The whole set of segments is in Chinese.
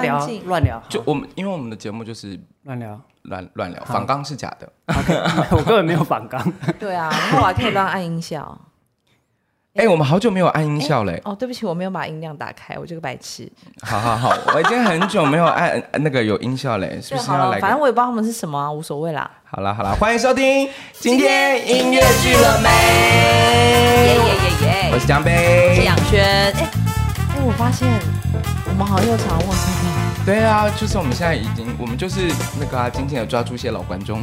乱聊乱聊，就我们因为我们的节目就是乱聊乱乱聊，反刚是假的，我根本没有反刚。对啊，然后我还可以乱按音效。哎，我们好久没有按音效嘞。哦，对不起，我没有把音量打开，我这个白痴。好好好，我已经很久没有按 那个有音效嘞，是不是要来？反正我也不知道他们是什么啊，无所谓啦。好了好了，欢迎收听今天音乐剧了没？耶耶耶耶！我是江贝，我是杨轩。我发现我们好像又常忘记。对啊，就是我们现在已经，我们就是那个啊，紧紧的抓住一些老观众，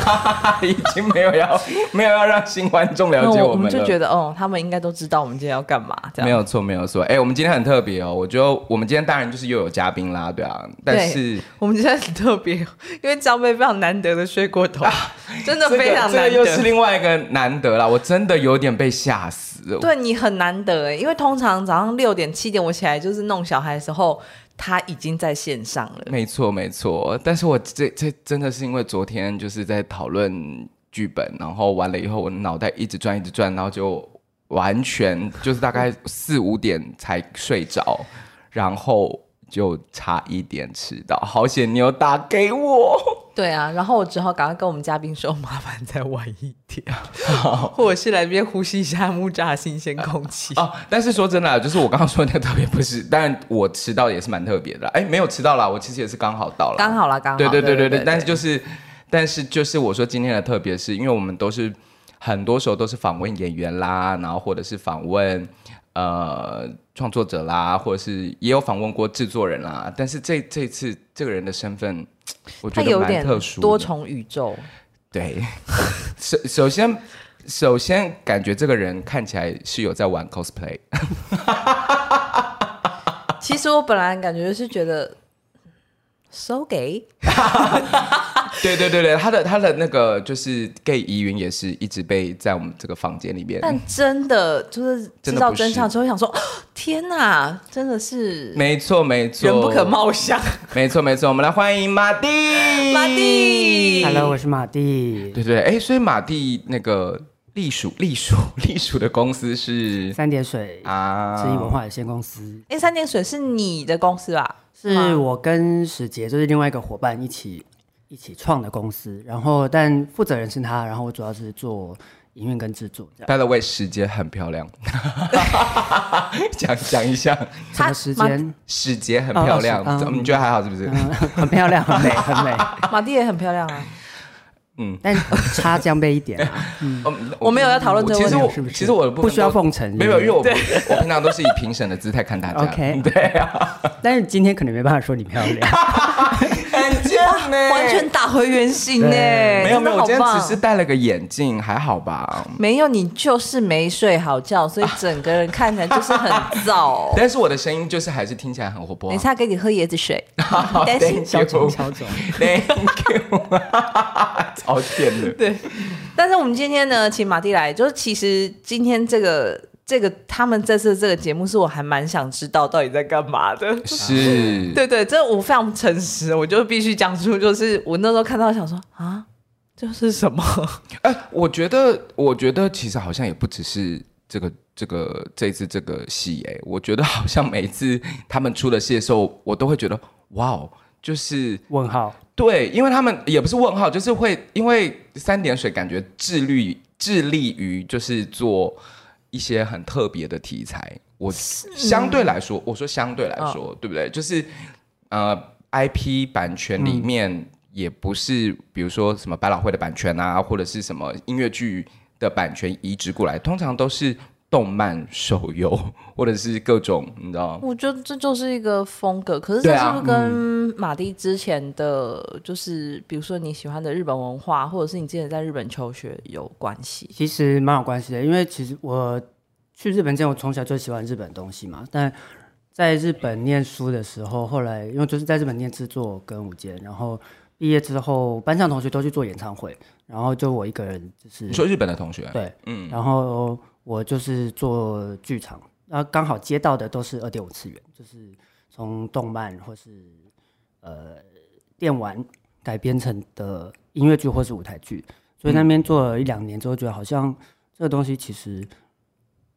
已经没有要 没有要让新观众了解我们了。我们就觉得哦，他们应该都知道我们今天要干嘛。这样。没有错，没有错。哎，我们今天很特别哦，我觉得我们今天当然就是又有嘉宾啦，对啊。但是我们今天很特别，因为张贝非常难得的睡过头，啊、真的非常难得。这个、这个、又是另外一个难得啦，我真的有点被吓死了。对你很难得哎，因为通常早上六点七点我起来就是弄小孩的时候。他已经在线上了，没错没错。但是我这这真的是因为昨天就是在讨论剧本，然后完了以后，我脑袋一直转一直转，然后就完全就是大概 四五点才睡着，然后就差一点迟到。好险你有打给我。对啊，然后我只好赶快跟我们嘉宾说，麻烦再晚一点，或者是来这边呼吸一下木栅的新鲜空气。哦，但是说真的，就是我刚刚说的那个特别不是，但我迟到也是蛮特别的。哎，没有迟到啦，我其实也是刚好到了，刚好啦，刚好。对对对对对，但是就是，但是就是我说今天的特别是因为我们都是很多时候都是访问演员啦，然后或者是访问。呃，创作者啦，或者是也有访问过制作人啦，但是这这次这个人的身份，我觉得蛮特殊，多重宇宙。对，首首先首先感觉这个人看起来是有在玩 cosplay。其实我本来感觉是觉得。So gay，对对对对，他的他的那个就是 gay 疑云也是一直被在我们这个房间里面。但真的就是知道真相之后，想说天哪，真的是没错没错，人不可貌相。没错没错，我们来欢迎马蒂。马蒂，Hello，我是马蒂。对对哎，所以马蒂那个隶属隶属隶属的公司是三点水啊，知意文化有限公司。哎，三点水是你的公司吧？是我跟史杰，就是另外一个伙伴一起一起创的公司，然后但负责人是他，然后我主要是做营运跟制作。By the way，史杰很漂亮，讲讲一下，什么时间？史杰很漂亮，你觉得还好是不是？很漂亮，很美，很美。马蒂也很漂亮啊。嗯，但差江杯一点。嗯，我没有要讨论这个问题。其实我其实我不需要奉承，没有，因为我我平常都是以评审的姿态看大家。OK，对啊。但是今天可能没办法说你漂亮，完全打回原形呢。没有没有，我今天只是戴了个眼镜，还好吧？没有，你就是没睡好觉，所以整个人看起来就是很燥。但是我的声音就是还是听起来很活泼。等一下给你喝椰子水。Thank you，小种小种。Thank you。好甜的，对。但是我们今天呢，请马蒂来，就是其实今天这个这个他们这次这个节目，是我还蛮想知道到底在干嘛的。是，对对，这我非常诚实，我就必须讲出，就是我那时候看到想说啊，这是什么？哎，我觉得，我觉得其实好像也不只是这个这个这一次这个戏，哎，我觉得好像每次他们出的戏的时候，我都会觉得哇哦。就是问号，对，因为他们也不是问号，就是会因为三点水感觉致力致力于就是做一些很特别的题材。我相对来说，我说相对来说，哦、对不对？就是呃，IP 版权里面也不是，比如说什么百老汇的版权啊，或者是什么音乐剧的版权移植过来，通常都是。动漫、手游，或者是各种，你知道？我觉得这就是一个风格。可是这是不是跟马蒂之前的，啊嗯、就是比如说你喜欢的日本文化，或者是你之前在日本求学有关系？其实蛮有关系的，因为其实我去日本之前，我从小就喜欢日本东西嘛。但在日本念书的时候，后来因为就是在日本念制作跟舞间，然后毕业之后，班上同学都去做演唱会，然后就我一个人，就是你说日本的同学，对，嗯，然后。我就是做剧场，然后刚好接到的都是二点五次元，就是从动漫或是呃电玩改编成的音乐剧或是舞台剧，所以那边做了一两年之后，觉得好像这个东西其实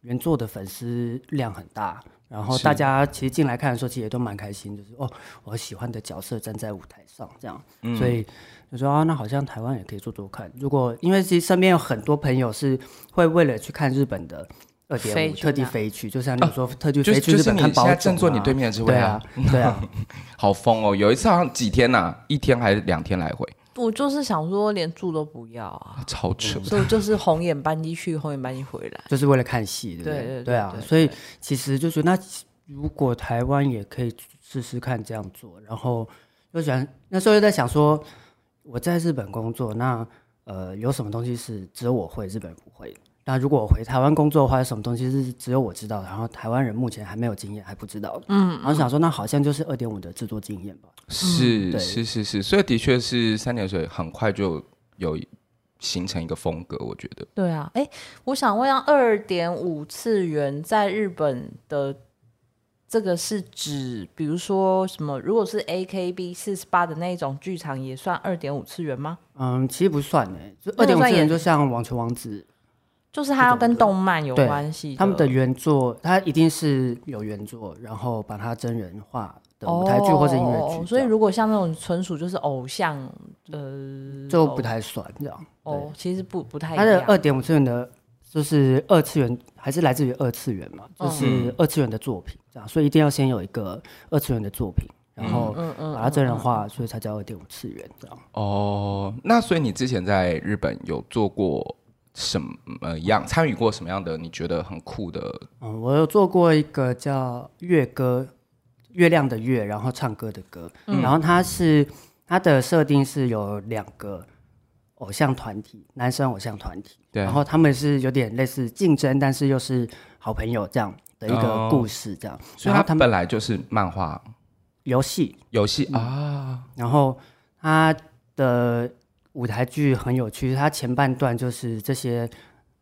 原作的粉丝量很大，然后大家其实进来看的时候，其实也都蛮开心，就是哦，我喜欢的角色站在舞台上这样，嗯、所以就说啊，那好像台湾也可以做做看。如果因为其实身边有很多朋友是会为了去看日本的。二点五特地飞去，就像你说，特地飞去日本看宝塚。现在正坐你对面的这位啊，对啊，好疯哦！有一次好像几天呐，一天还是两天来回？我就是想说，连住都不要啊，超扯！所以就是红眼班机去，红眼班机回来，就是为了看戏，对不对？对对啊，所以其实就是那如果台湾也可以试试看这样做，然后又想那时候又在想说，我在日本工作，那呃有什么东西是只有我会，日本人不会的？那如果我回台湾工作的话，有什么东西是只有我知道的？然后台湾人目前还没有经验，还不知道。嗯，然后想说，那好像就是二点五的制作经验吧。是、嗯、是是是，所以的确是三点水很快就有形成一个风格，我觉得。对啊，哎，我想问一下，二点五次元在日本的这个是指，比如说什么？如果是 AKB 四十八的那种剧场，也算二点五次元吗？嗯，其实不算哎，就二点五次元就像网球王子。就是它要跟动漫有关系，他们的原作，它一定是有原作，然后把它真人化的舞台剧或者音乐剧。所以如果像那种纯属就是偶像，呃，就不太算这样。哦，其实不不太。它的二点五次元的，就是二次元，还是来自于二次元嘛？就是二次元的作品这样，所以一定要先有一个二次元的作品，然后把它真人化，所以才叫二点五次元这样。哦，那所以你之前在日本有做过？什么样参与过什么样的？你觉得很酷的？嗯，我有做过一个叫月歌，月亮的月，然后唱歌的歌，嗯、然后它是它的设定是有两个偶像团体，男生偶像团体，对，然后他们是有点类似竞争，但是又是好朋友这样的一个故事，这样。哦、所以他们本来就是漫画、游戏、游戏啊，然后他的。舞台剧很有趣，它前半段就是这些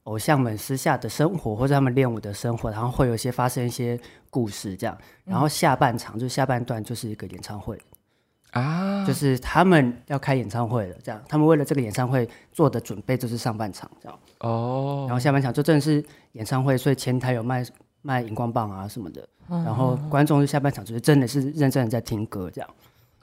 偶像们私下的生活，或者他们练舞的生活，然后会有一些发生一些故事这样。然后下半场就下半段就是一个演唱会啊，就是他们要开演唱会了，这样。他们为了这个演唱会做的准备就是上半场这样。哦，然后下半场就真的是演唱会，所以前台有卖卖荧光棒啊什么的，然后观众就下半场就是真的是认真的在听歌这样。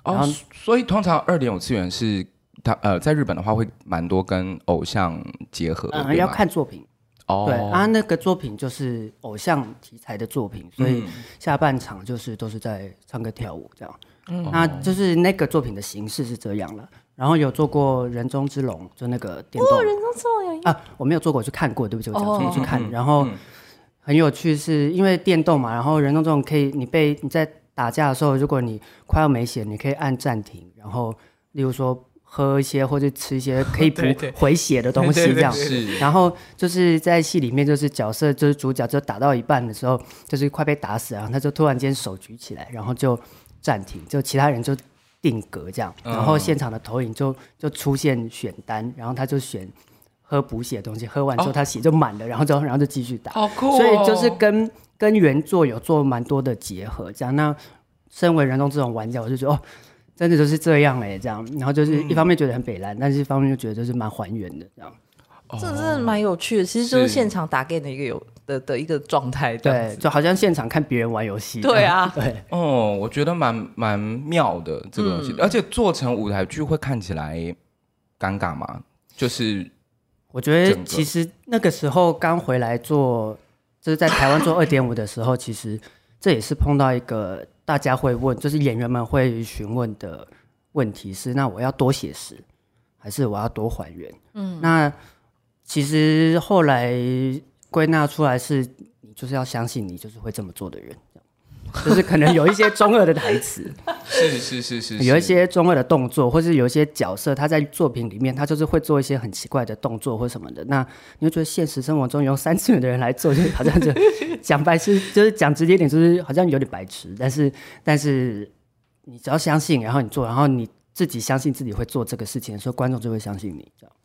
然后，所以通常二点五次元是。他呃，在日本的话会蛮多跟偶像结合的，嗯，要看作品哦。对啊，那个作品就是偶像题材的作品，所以下半场就是都是在唱歌跳舞这样。嗯，那就是那个作品的形式是这样了。然后有做过人中之龙，就那个电动。哦，人中之龙有啊，我没有做过，我去看过，对不起，我讲错，去看。然后很有趣，是因为电动嘛，然后人中之龙可以，你被你在打架的时候，如果你快要没血，你可以按暂停，然后例如说。喝一些或者吃一些可以补回血的东西，这样。然后就是在戏里面，就是角色就是主角，就打到一半的时候，就是快被打死，然后他就突然间手举起来，然后就暂停，就其他人就定格这样。然后现场的投影就就出现选单，然后他就选喝补血的东西，喝完之后他血就满了，然后就然后就继续打。好酷！所以就是跟跟原作有做蛮多的结合，这样。那身为人中这种玩家，我就觉得哦。真的就是这样哎、欸，这样，然后就是一方面觉得很北兰，嗯、但是一方面又觉得就是蛮还原的这样。哦、这真的蛮有趣的，其实就是现场打 game 的一个有的的一个状态，对，就好像现场看别人玩游戏。对啊，对，哦，我觉得蛮蛮妙的这个东西，嗯、而且做成舞台剧会看起来尴尬吗？就是我觉得其实那个时候刚回来做，就是在台湾做二点五的时候，其实这也是碰到一个。大家会问，就是演员们会询问的问题是：那我要多写实，还是我要多还原？嗯，那其实后来归纳出来是，你就是要相信你就是会这么做的人。就是可能有一些中二的台词，是是是是，有一些中二的动作，或是有一些角色，他在作品里面，他就是会做一些很奇怪的动作或什么的。那你就觉得现实生活中用三次元的人来做，就好像就 讲白痴，就是讲直接点，就是好像有点白痴。但是但是你只要相信，然后你做，然后你自己相信自己会做这个事情的时候，观众就会相信你，这样。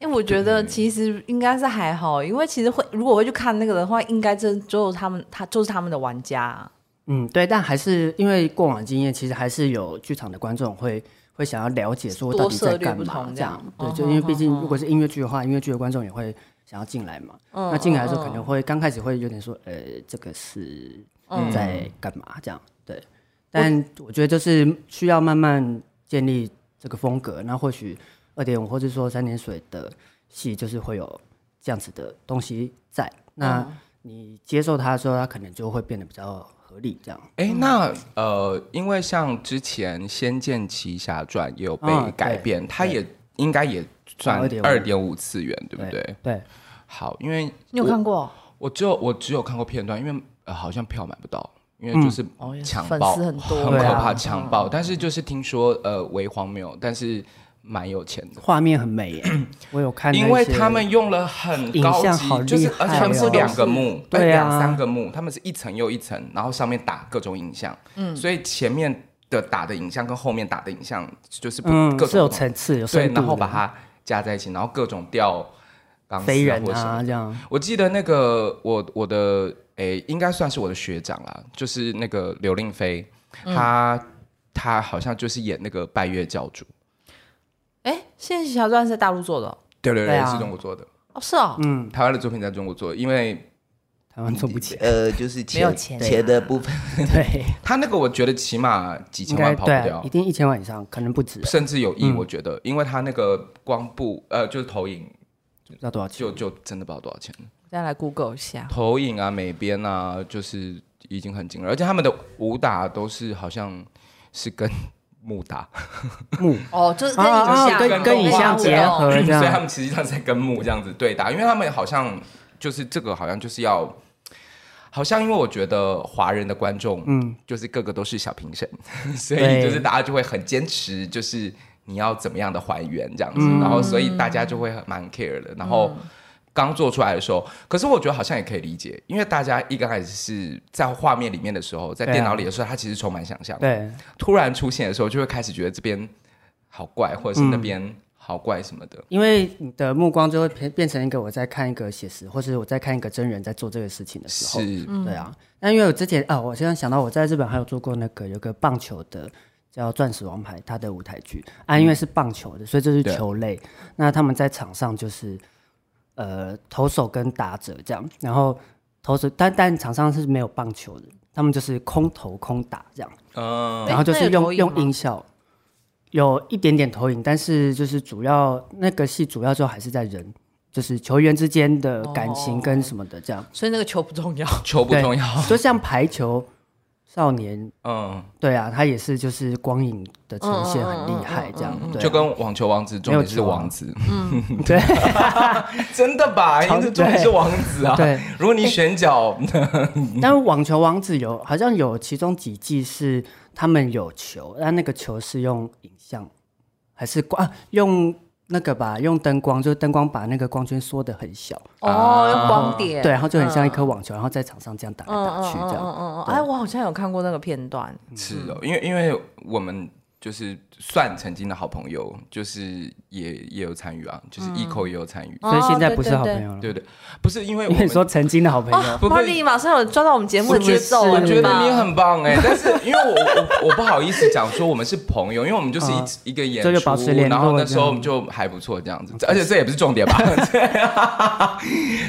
因为我觉得其实应该是还好，因为其实会如果会去看那个的话，应该就是他们，他就是他们的玩家。嗯，对，但还是因为过往经验，其实还是有剧场的观众会会想要了解说到底在干嘛这样。对，就因为毕竟如果是音乐剧的话，音乐剧的观众也会想要进来嘛。嗯那进来的时候可能会刚开始会有点说，呃，这个是在干嘛这样？对。但我觉得就是需要慢慢建立这个风格，那或许二点五或者说三点水的戏就是会有这样子的东西在。那你接受它的时候，它可能就会变得比较合理这样。哎、欸，那呃，因为像之前《仙剑奇侠传》也有被改编，哦、它也应该也算二点五次元，对不对？对。对好，因为你有看过？我只有我只有看过片段，因为呃好像票买不到，因为就是抢爆、嗯、很多，很可怕，抢爆。但是就是听说呃为荒谬，但是。蛮有钱的，画面很美耶，我有看。因为他们用了很高级，就是而且他们是两个幕，对，两三个幕，他们是一层又一层，然后上面打各种影像，嗯，所以前面的打的影像跟后面打的影像就是不各种有层次，有对，然后把它加在一起，然后各种调钢丝飞人啊这样。我记得那个我我的诶，应该算是我的学长啦，就是那个刘令飞，他他好像就是演那个拜月教主。哎，《仙剑奇侠传》是大陆做的，对对对，是中国做的。哦，是哦，嗯，台湾的作品在中国做，因为台湾做不起，呃，就是没有钱钱的部分。对，他那个我觉得起码几千万跑不掉，一定一千万以上，可能不止，甚至有亿。我觉得，因为他那个光布，呃，就是投影，要多少钱？就就真的不知道多少钱。再来 Google 一下，投影啊，美编啊，就是已经很惊人，而且他们的武打都是好像是跟。木打。木。哦，就是跟影像跟跟影像结合这样，所以他们实际上在跟木这样子对打，因为他们好像就是这个好像就是要，好像因为我觉得华人的观众，嗯，就是个个都是小评审，所以就是大家就会很坚持，就是你要怎么样的还原这样子，然后所以大家就会蛮 care 的，然后。刚做出来的时候，可是我觉得好像也可以理解，因为大家一刚开始是在画面里面的时候，在电脑里的时候，它其实充满想象。对，突然出现的时候，就会开始觉得这边好怪，或者是那边好怪什么的。因为你的目光就会变变成一个我在看一个写实，或是我在看一个真人在做这个事情的时候。是，对啊。那因为我之前啊，我现在想到我在日本还有做过那个有个棒球的叫《钻石王牌》，他的舞台剧啊，因为是棒球的，所以这是球类。那他们在场上就是。呃，投手跟打者这样，然后投手，但但场上是没有棒球的，他们就是空投空打这样，嗯，然后就是用用音效，有一点点投影，但是就是主要那个戏主要就还是在人，就是球员之间的感情跟什么的这样，哦、所以那个球不重要，球不重要，就像排球。少年，嗯，对啊，他也是，就是光影的呈现很厉害，这样，就跟网球王子重点是王子，嗯，对，真的吧？因为重点是王子啊，对。如果你选角，但是网球王子有好像有其中几季是他们有球，但那个球是用影像还是光用？那个吧，用灯光，就是灯光把那个光圈缩得很小哦，用光点，对，然后就很像一颗网球，然后在场上这样打来打去这样。嗯嗯嗯。哎，我好像有看过那个片段。是哦，因为因为我们就是算曾经的好朋友，就是也也有参与啊，就是 Eco 也有参与，所以现在不是好朋友了，对不对？不是因为你说曾经的好朋友，不是你马上有抓到我们节目的节奏，我觉得你很棒哎，但是因为我我我不好意思讲说我们是朋友，因为我们就是一一个演出，然后那时候我们就还不错这样子，而且这也不是重点吧？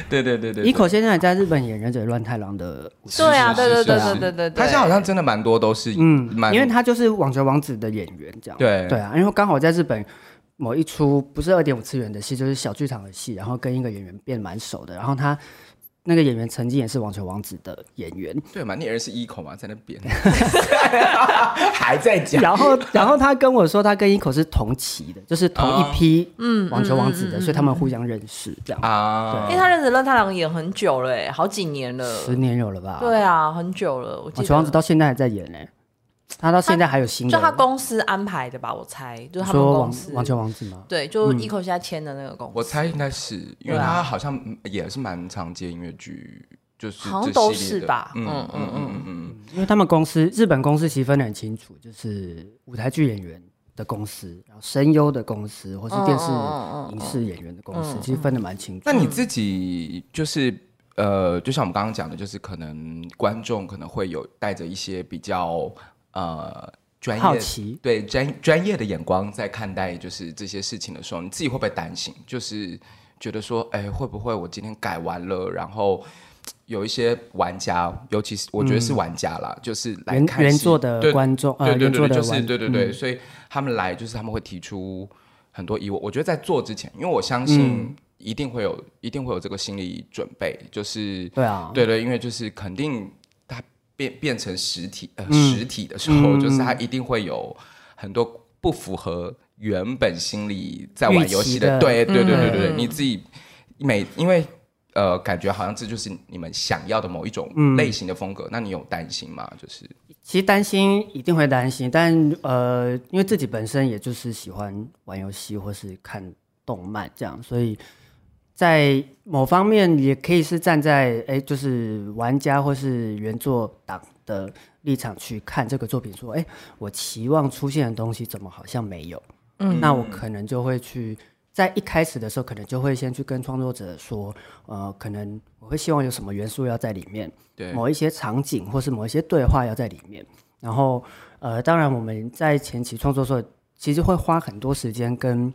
对对对对，Eco 现在还在日本演忍者乱太郎的，对啊，对对对对对对，他现在好像真的蛮多都是嗯，因为他就是网球王子的演员这样，对对啊，因为刚好在日本。某一出不是二点五次元的戏，就是小剧场的戏，然后跟一个演员变蛮熟的，然后他那个演员曾经也是网球王子的演员，对嘛？那人是 Eco 嘛，在那边 还在讲。然后，然后他跟我说，他跟 Eco 是同期的，就是同一批嗯网球王子的，所以他们互相认识这样啊。因为他认识乱太郎演很久了，哎，好几年了，十年有了吧？对啊，很久了。我记得网球王子到现在还在演呢。他到现在还有新的，就他公司安排的吧，我猜，就是他们公司。网球王子吗？对，就 Eco 现在签的那个公司，我猜应该是，因为他好像也是蛮常接音乐剧，就是好像都是吧，嗯嗯嗯嗯嗯，因为他们公司日本公司其实分得很清楚，就是舞台剧演员的公司，然后声优的公司，或是电视影视演员的公司，其实分得蛮清楚。那你自己就是呃，就像我们刚刚讲的，就是可能观众可能会有带着一些比较。呃，专业好奇对专专业的眼光在看待就是这些事情的时候，你自己会不会担心？就是觉得说，哎，会不会我今天改完了，然后有一些玩家，尤其是我觉得是玩家啦，嗯、就是来看原作的观众，对对对对，就是对对对，所以他们来就是他们会提出很多疑问。我觉得在做之前，因为我相信一定会有，嗯、一定会有这个心理准备，就是对啊，对对，因为就是肯定它变变成实体呃、嗯、实体的时候，就是它一定会有很多不符合。原本心里在玩游戏的，的对对对对对你自己每因为呃，感觉好像这就是你们想要的某一种类型的风格，嗯、那你有担心吗？就是其实担心一定会担心，但呃，因为自己本身也就是喜欢玩游戏或是看动漫这样，所以在某方面也可以是站在哎，就是玩家或是原作党的立场去看这个作品，说哎，我期望出现的东西怎么好像没有。嗯，那我可能就会去在一开始的时候，可能就会先去跟创作者说，呃，可能我会希望有什么元素要在里面，对，某一些场景或是某一些对话要在里面。然后，呃，当然我们在前期创作的时候，其实会花很多时间跟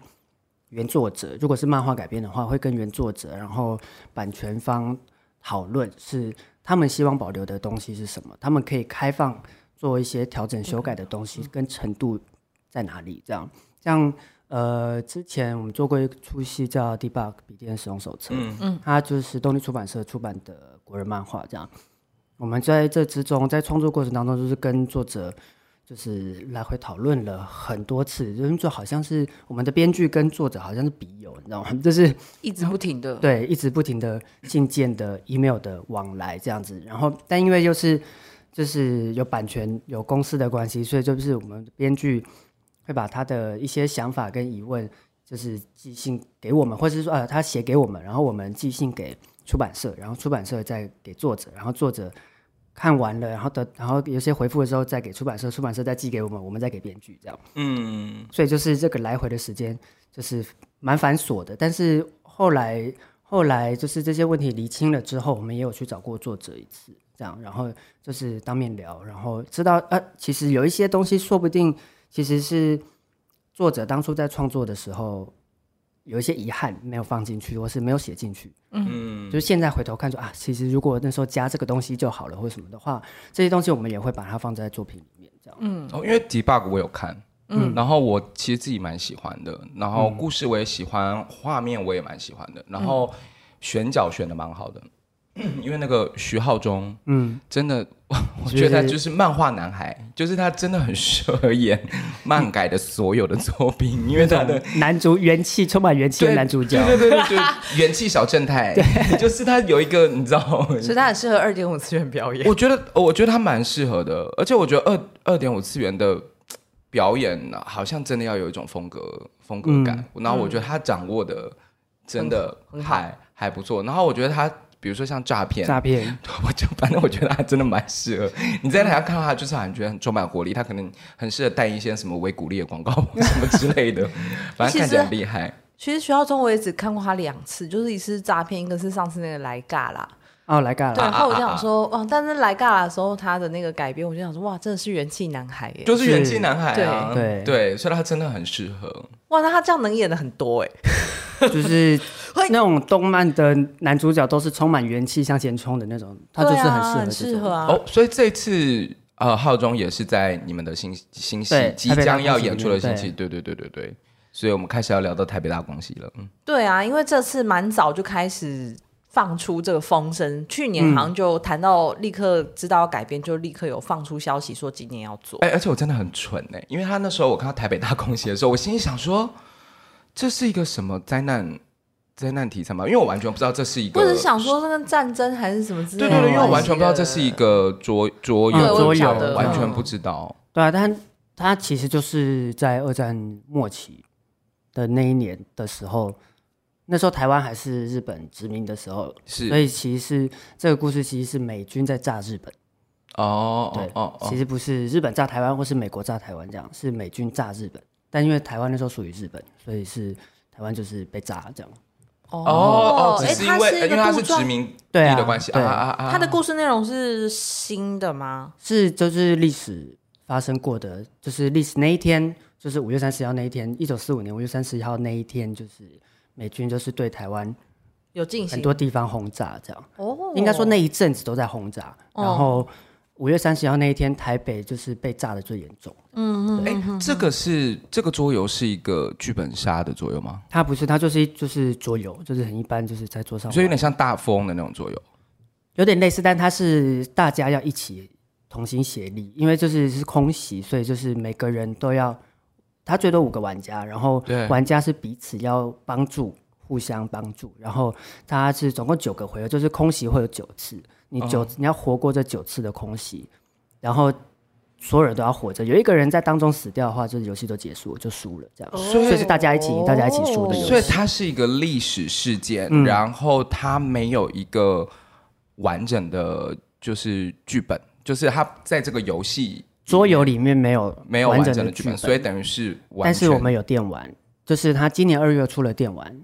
原作者，如果是漫画改编的话，会跟原作者，然后版权方讨论，是他们希望保留的东西是什么，他们可以开放做一些调整修改的东西，跟程度在哪里，这样。像呃，之前我们做过一出戏叫《Debug 笔电使用手册》，嗯嗯，它就是动力出版社出版的国人漫画。这样，我们在这之中，在创作过程当中，就是跟作者就是来回讨论了很多次，就是就好像是我们的编剧跟作者好像是笔友，你知道吗？就是一直不停的对，一直不停的信件的 email 的往来这样子。然后，但因为又是就是有版权有公司的关系，所以就是我们编剧。会把他的一些想法跟疑问，就是寄信给我们，或者是说，呃，他写给我们，然后我们寄信给出版社，然后出版社再给作者，然后作者看完了，然后的，然后有些回复的时候再给出版社，出版社再寄给我们，我们再给编剧，这样。嗯，所以就是这个来回的时间就是蛮繁琐的。但是后来后来就是这些问题厘清了之后，我们也有去找过作者一次，这样，然后就是当面聊，然后知道，呃，其实有一些东西说不定。其实是作者当初在创作的时候有一些遗憾没有放进去，或是没有写进去。嗯，就是现在回头看说啊，其实如果那时候加这个东西就好了，或者什么的话，这些东西我们也会把它放在作品里面，这样。嗯，哦，因为 Debug 我有看，嗯，然后我其实自己蛮喜欢的，然后故事我也喜欢，画面我也蛮喜欢的，然后选角选的蛮好的。因为那个徐浩中，嗯，真的，我我觉得他就是漫画男孩，就是他真的很适合演 漫改的所有的作品，因为他的男主元气充满元气的男主角，对对对对，元气小正太，对，就是他有一个你知道，所以他很适合二点五次元表演。我觉得，我觉得他蛮适合的，而且我觉得二二点五次元的表演呢，好像真的要有一种风格风格感，然后我觉得他掌握的真的还还不错，然后我觉得他。比如说像诈骗，诈骗，我就反正我觉得他真的蛮适合。你在台上看到他，就是感觉很充满活力。他可能很适合带一些什么维骨力的广告什么之类的，反正看起来很厉害。其实学校中我也只看过他两次，就是一次诈骗，一个是上次那个来尬啦。哦，来尬啦。对，然后我就想说，哇！但是来尬啦的时候，他的那个改编，我就想说，哇，真的是元气男孩耶，就是元气男孩啊，对对，所以他真的很适合。哇，那他这样能演的很多哎。就是那种动漫的男主角都是充满元气向前冲的那种，他就是很适合这种。适合啊。哦，所以这次呃，浩中也是在你们的新新戏即将要演出的新戏，对对对对对。所以我们开始要聊到台北大公戏了。嗯，对啊，因为这次蛮早就开始放出这个风声，去年好像就谈到立刻知道要改编，就立刻有放出消息说今年要做。哎，而且我真的很蠢哎，因为他那时候我看到台北大空袭的时候，我心里想说。这是一个什么灾难灾难题材吗？因为我完全不知道这是一个。我是想说，那个战争还是什么之类的？对对对，因为我完全不知道这是一个桌桌游，桌游完全不知道。对啊，但它其实就是在二战末期的那一年的时候，那时候台湾还是日本殖民的时候，是，所以其实是这个故事其实是美军在炸日本。哦，对哦，其实不是日本炸台湾，或是美国炸台湾这样，是美军炸日本。但因为台湾那时候属于日本，所以是台湾就是被炸这样。哦哦，只是因为因为它是殖民地的关系啊啊啊！它的故事内容是新的吗？是，就是历史发生过的，就是历史那一天，就是五月三十一号那一天，一九四五年五月三十一号那一天，就是美军就是对台湾有进行很多地方轰炸，这样。哦，应该说那一阵子都在轰炸，哦然后五月三十号那一天，台北就是被炸的最严重。嗯嗯，哎，这个是这个桌游是一个剧本杀的桌游吗？它不是，它就是就是桌游，就是很一般，就是在桌上，所以有点像大风的那种桌游。有点类似，但它是大家要一起同心协力，因为就是是空袭，所以就是每个人都要，它最多五个玩家，然后玩家是彼此要帮助，互相帮助，然后它是总共九个回合，就是空袭会有九次，你九、哦你要活过这九次的空袭，然后所有人都要活着，有一个人在当中死掉的话，就是游戏都结束了，就输了，这样，所以所以是大家一起赢，大家一起输的游戏。所以它是一个历史事件，嗯然后它没有一个完整的就是剧本，就是它在这个游戏桌游里面没有没有完整的完整的剧本，所以等于是完全。但是我们有电玩，就是他今年二月出了电玩。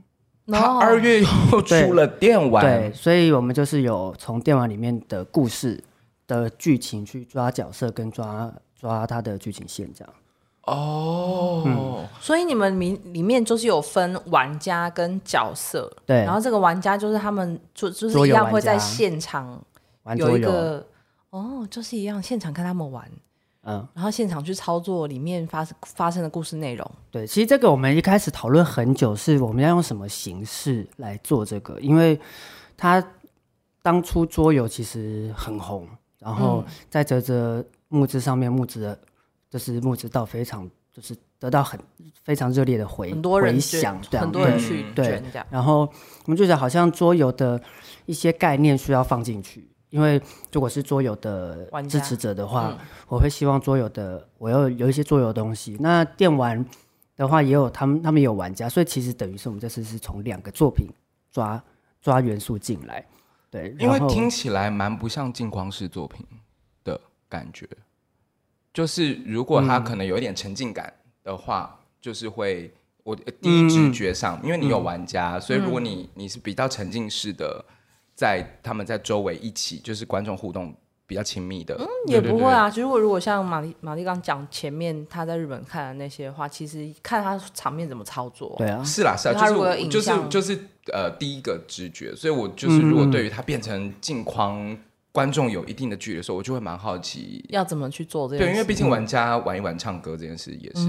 他二月又出了电玩，对，所以我们就是有从电玩里面的故事的剧情去抓角色，跟抓抓他的剧情线这样。哦、嗯。所以你们里里面就是有分玩家跟角色，对。然后这个玩家就是他们就就是一样会在现场有一个哦，就是一样现场看他们玩，嗯，然后现场去操作里面发发生的故事内容。对，其实这个我们一开始讨论很久，是我们要用什么形式来做这个，因为它当初桌游其实很红，然后在泽泽募资上面募资的，就是募资到非常就是得到很非常热烈的回很多人回捐响，这样很多人对去对。然后我们觉得好像桌游的一些概念需要放进去，因为如果是桌游的支持者的话，嗯。我会希望桌游的我要有一些桌游东西。那电玩的话也有他们，他们也有玩家，所以其实等于是我们这次是从两个作品抓抓元素进来，对，因为听起来蛮不像镜框式作品的感觉，就是如果它可能有一点沉浸感的话，就是会我第一直觉上，因为你有玩家，所以如果你你是比较沉浸式的，在他们在周围一起，就是观众互动比较亲密的，嗯也不会啊，如果如果像玛丽玛丽刚讲前面他在日本看的那些话，其实看他场面怎么操作，对啊，是啦是啦，他如果就是就是影像就是呃第一个直觉，所以我就是如果对于它变成镜框，观众有一定的距离的时候，我就会蛮好奇。要怎么去做这件对，因为毕竟玩家玩一玩唱歌这件事也是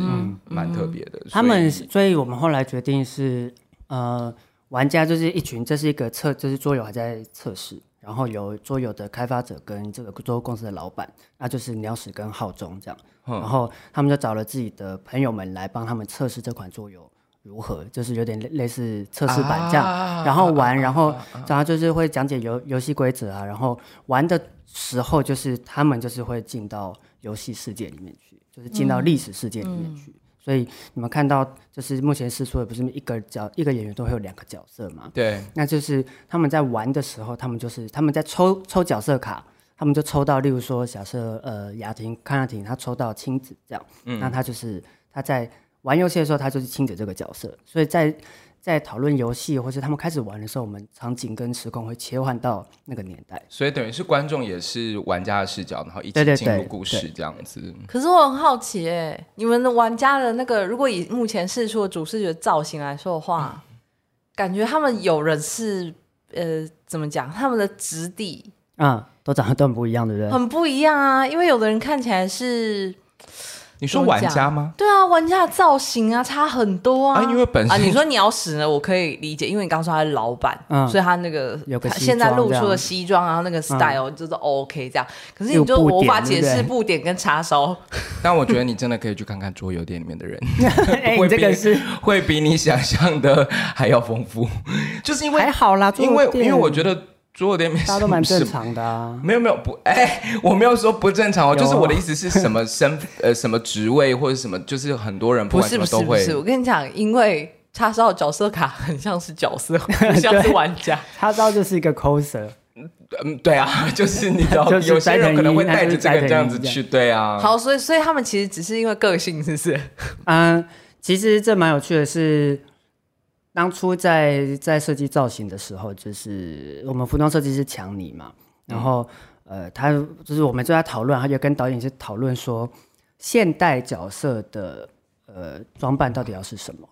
蛮特别的。他们，所以我们后来决定是，呃，玩家就是一群，这是一个测，就是桌游还在测试，然后有桌游的开发者跟这个桌游公司的老板，那就是鸟屎跟浩中这样，然后他们就找了自己的朋友们来帮他们测试这款桌游如何，就是有点类类似测试版这样，啊然后玩，然后然后就是会讲解游游戏规则啊，然后玩的时候就是他们就是会进到游戏世界里面去，就是进到历史世界里面去。所以你们看到，就是目前试出的不是一个角一个演员都会有两个角色嘛？对，那就是他们在玩的时候，他们就是他们在抽抽角色卡，他们就抽到，例如说假设呃雅婷康雅婷她抽到亲子这样，那她就是她在玩游戏的时候，她就是亲子这个角色，所以在在讨论游戏或是他们开始玩的时候，我们场景跟时空会切换到那个年代。所以等于是观众也是玩家的视角，然后一起进入故事这样子。可是我很好奇，哎，你们的玩家的那个，如果以目前试出的主视觉造型来说的话，感觉他们有人是呃，怎么讲？他们的质地啊、都长得都很不一样，对不对？很不一样啊，因为有的人看起来是，你说玩家吗？对啊，玩家的造型啊差很多啊。啊，因为本啊，身你说鸟屎呢，我可以理解，因为你刚说他是老板，嗯。所以他那个有个西现在露出的装这样西装，然后那个 style 就是 OK 这样。可是你就无法解释布点跟叉烧，但我觉得你真的可以去看看桌游店里面的人，哎、会比你这个是会比你想象的还要丰富，就是因为还好啦，因为因为我觉得桌游店里面大家都蛮正常的啊。没有没有不 哎，我没有说不正常哦，就是我的意思是什么身呃什么职位或者什么，就是很多人不是不是不是，我跟你讲，因为叉烧的角色卡很像是角色，不像是玩家。叉烧就是一个 coser，嗯对啊，就是你知道就是有些人可能会带着这个这样子去，对啊，好，所以所以他们其实只是因为个性，是不是？嗯，其实这蛮有趣的是，当初在在设计造型的时候，就是我们服装设计师强尼嘛，然后、呃，他就是我们就在讨论，他就跟导演是讨论说，现代角色的呃装扮到底要是什么？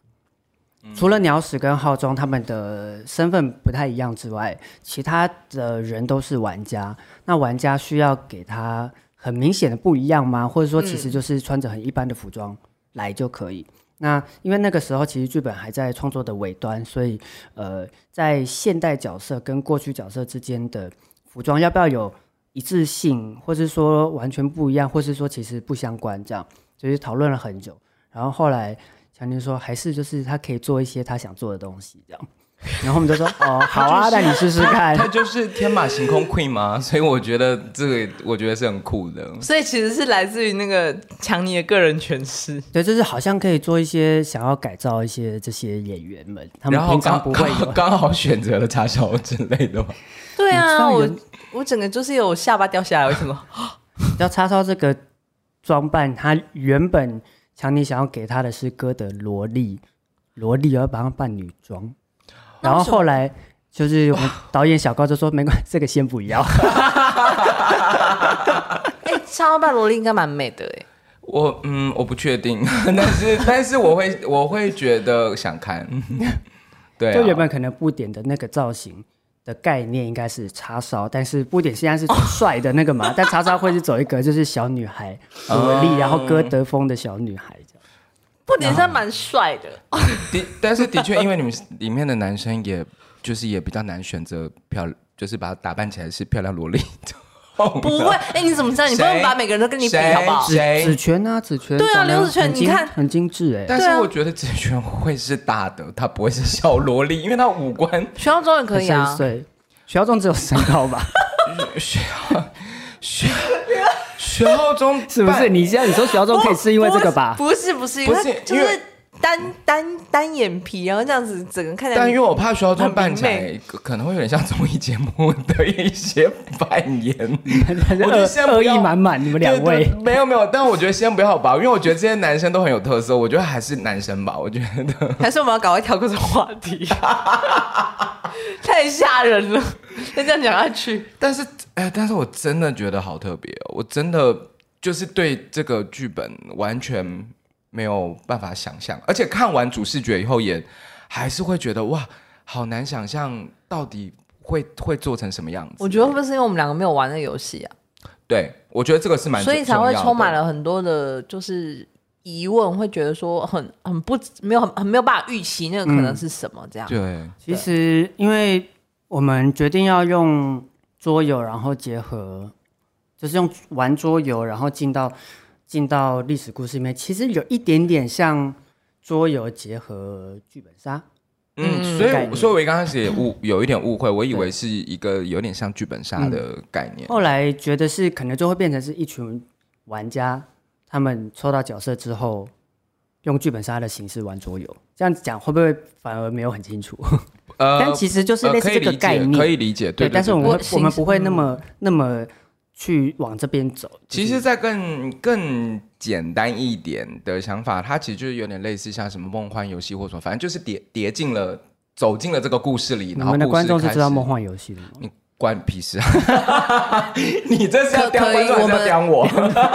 除了鸟屎跟浩中他们的身份不太一样之外，其他的人都是玩家。那玩家需要给他很明显的不一样吗？或者说，其实就是穿着很一般的服装来就可以？嗯、那因为那个时候其实剧本还在创作的尾端，所以呃，在现代角色跟过去角色之间的服装要不要有一致性，或是说完全不一样，或是说其实不相关，这样就是讨论了很久。然后后来。强尼说：“还是就是他可以做一些他想做的东西，这样。”然后我们就说：“哦，好啊，那、就是、你试试看。”他就是天马行空 queen 嘛，所以我觉得这个我觉得是很酷的。所以其实是来自于那个强尼的个人诠释。对，就是好像可以做一些想要改造一些这些演员们，他们平常不会刚，刚好选择了叉烧之类的。对啊，我我整个就是有下巴掉下来，为什么？要叉烧这个装扮，他原本。强尼想要给他的是哥德萝莉，萝莉而把他扮女装，然后后来就是我们导演小高就说没关系，这个先不要。哎、欸，超扮萝莉应该蛮美的哎。我嗯，我不确定，但是但是我会我会觉得想看。对、啊，就原本可能布点的那个造型。的概念应该是叉烧，但是布点现在是帅的那个嘛，哦、但叉烧会是走一个就是小女孩萝莉，然后歌德风的小女孩这样。布点算蛮帅的，的但是的确，因为你们里面的男生也就是也比较难选择漂亮，就是把它打扮起来是漂亮萝莉。不会，哎、欸，你怎么知道？你不能把每个人都跟你比，好不好？子权啊，子权。对啊，刘子权，你看很精致哎、欸。但是我觉得子权会是大的，他不会是小萝莉，因为他五官。徐浩中也可以啊。对，徐浩中只有身高吧？徐浩，徐徐浩中 是不是？你现在你说徐浩中可以是因为这个吧？不是，不是，不是，因为就是。单单单眼皮，然后这样子整个看起来，但因为我怕需要装扮起来，可能会有点像综艺节目的一些扮演。我觉得恶意满满，你们两位没有没有，但我觉得先不要吧，因为我觉得这些男生都很有特色，我觉得还是男生吧，我觉得还是我们要赶快跳过这个话题，太吓人了，再这样讲下去。但是哎，但是我真的觉得好特别哦，我真的就是对这个剧本完全。没有办法想象，而且看完主视觉以后，也还是会觉得哇，好难想象到底会会做成什么样子。我觉得会不会是因为我们两个没有玩那个游戏啊？对，我觉得这个是蛮，所以才会充满了很多的，就是疑问，会觉得说很很不没有很很没有办法预期那个可能是什么这样。嗯、对，其实因为我们决定要用桌游，然后结合，就是用玩桌游，然后进到。进到历史故事里面，其实有一点点像桌游结合剧本杀。嗯，所以所以我刚开始也误 有一点误会，我以为是一个有点像剧本杀的概念。后来觉得是可能就会变成是一群玩家，他们抽到角色之后，用剧本杀的形式玩桌游。这样子讲会不会反而没有很清楚？呃，但其实就是类似这个概念，可以理解。对，但是我们我们不会那么那么。去往这边走，其实，在更更简单一点的想法，它其实就是有点类似像什么梦幻游戏或什么，反正就是叠叠进了，走进了这个故事里。然后，我们的观众是知道梦幻游戏的吗？关屁事啊！你这是要刁观众，还是刁我？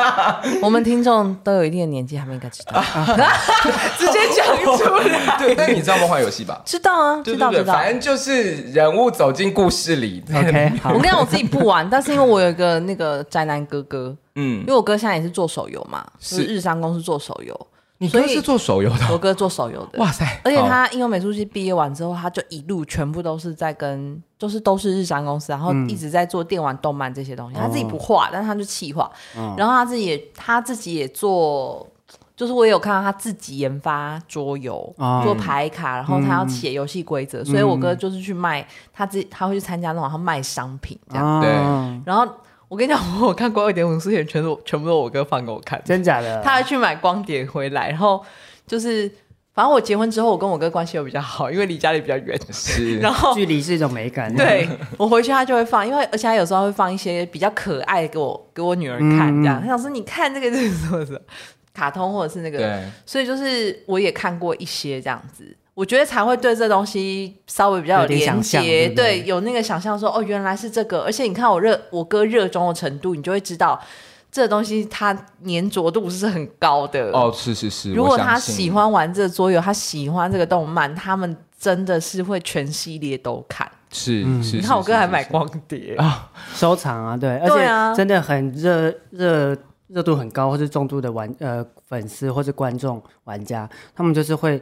我们听众都有一定的年纪，他们应该知道。直接讲出来。对，但你知道梦幻游戏吧？知道啊，知道知道。反正就是人物走进故事里。OK，我跟你讲，我自己不玩，但是因为我有一个那个宅男哥哥，嗯，因为我哥现在也是做手游嘛，是日商公司做手游。你哥是做手游的，我哥做手游的。哇塞！而且他应用美术系毕业完之后，他就一路全部都是在跟，就是都是日商公司，然后一直在做电玩、动漫这些东西。他自己不画，但是他就企划。然后他自己也他自己也做，就是我也有看到他自己研发桌游，做牌卡，然后他要写游戏规则。所以我哥就是去卖，他自己他会去参加那种他卖商品这样。对，然后。我跟你讲，我看过二点五次元，全是全部都我哥放给我看，真假的？他还去买光碟回来，然后就是，反正我结婚之后，我跟我哥关系又比较好，因为离家里比较远，是，然后距离是一种美感。对，我回去他就会放，因为而且他有时候会放一些比较可爱给我给我女儿看，这样，嗯、他想说你看这个是什么什么卡通或者是那个，对。所以就是我也看过一些这样子。我觉得才会对这东西稍微比较有连接，对，有那个想象说哦，原来是这个。而且你看我热我哥热衷的程度，你就会知道这个东西它粘着度是很高的哦，是是是。如果他喜欢玩这个桌游，他喜欢这个动漫，他们真的是会全系列都看。是是，你看我哥还买光碟啊，收藏啊，对，而且真的很热热热度很高，或是重度的玩呃粉丝或是观众玩家，他们就是会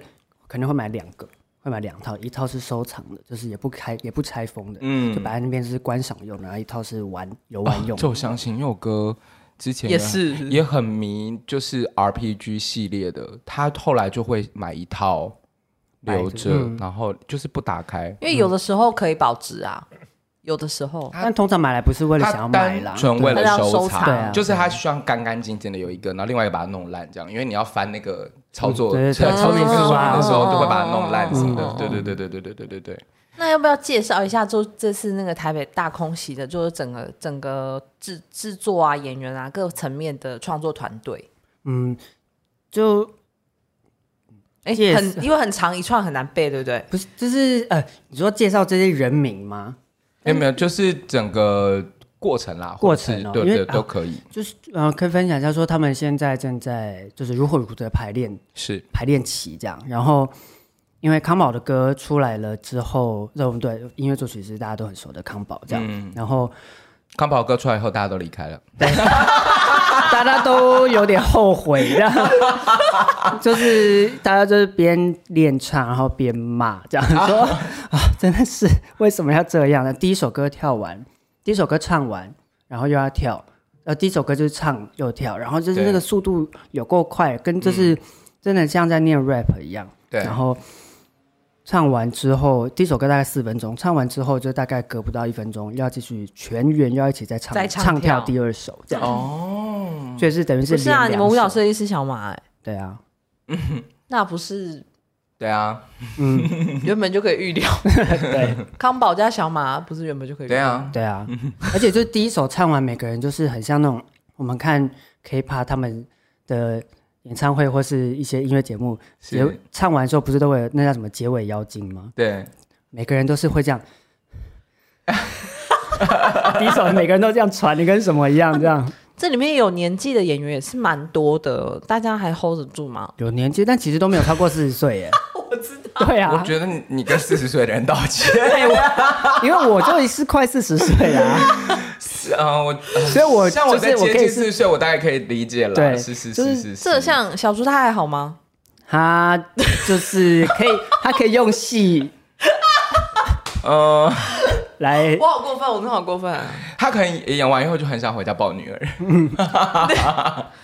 可能会买两个，会买两套，一套是收藏的，就是也不开也不拆封的，嗯，就摆在那边是观赏用，然后一套是玩游玩用。就我相信，因为我哥之前也是也很迷，就是 RPG 系列的，他后来就会买一套。留着，嗯、然后就是不打开，因为有的时候可以保值啊，嗯、有的时候，但通常买来不是为了想要买啦，纯为了收藏，对啊、就是他希望干干净净的有一个，然后另外一个把它弄烂，这样，因为你要翻那个操作，嗯、操作书的时候就会把它弄烂什么的，对对对对对对对对对。那要不要介绍一下？就这次那个台北大空袭的，就是整个整个制制作啊、演员啊各层面的创作团队，嗯，就。哎，很因为很长一串很难背，对不对？不是，就是呃，你说介绍这些人名吗？没有没有，就是整个过程啦，过程对对都可以。就是呃，可以分享一下，说他们现在正在就是如火如荼的排练，是排练期这样。然后因为康宝的歌出来了之后，我们对？音乐作曲是大家都很熟的康宝这样。然后康宝歌出来以后，大家都离开了。大家都有点后悔，这样 就是大家就是边练唱，然后边骂，这样说 啊，真的是为什么要这样呢？第一首歌跳完，第一首歌唱完，然后又要跳，呃，第一首歌就是唱又跳，然后就是那个速度有够快，跟就是真的像在念 rap 一样，对，然后。唱完之后，第一首歌大概四分钟，唱完之后就大概隔不到一分钟，要继续全员要一起再唱，再唱跳唱第二首这样。哦，所以是等于是。是啊，你们舞蹈设计师小马哎、欸。对啊。那不是。对啊。嗯，原本就可以预料。对。康宝加小马不是原本就可以预料。对啊，对啊。而且就第一首唱完，每个人就是很像那种我们看 K-pop 他们的。演唱会或是一些音乐节目，结唱完之后不是都会有那叫什么结尾妖精吗？对，每个人都是会这样。第一首每个人都这样传，你跟什么一样？这样。这里面有年纪的演员也是蛮多的，大家还 hold 得住吗？有年纪，但其实都没有超过四十岁耶。我知道。对啊。我觉得你跟四十岁的人道歉。因为我就是快四十岁啊。啊，我 所以，我像我在接近四十岁，我大概可以理解了。对，是是是是。这像小猪，他还好吗？他就是可以，他可以用戏，呃，来。我好过分，我真的好过分。他可能演完以后就很想回家抱女儿。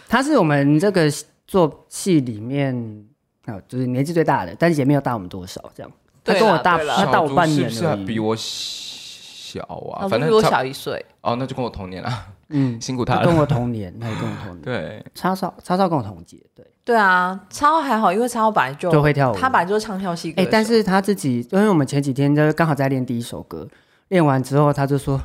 他是我们这个做戏里面啊，就是年纪最大的，但是也没有大我们多少，这样。他跟我大，他大我半年，是不是比我小啊？反正比我小一岁。哦，那就跟我同年了。嗯，辛苦他了。跟我同年，他也跟我同 年。对，超超超超跟我同届。对对啊，超还好，因为超本来就就会跳舞，他本来就是唱跳戏。哎，但是他自己，因为我们前几天就刚好在练第一首歌，练完之后他就说：“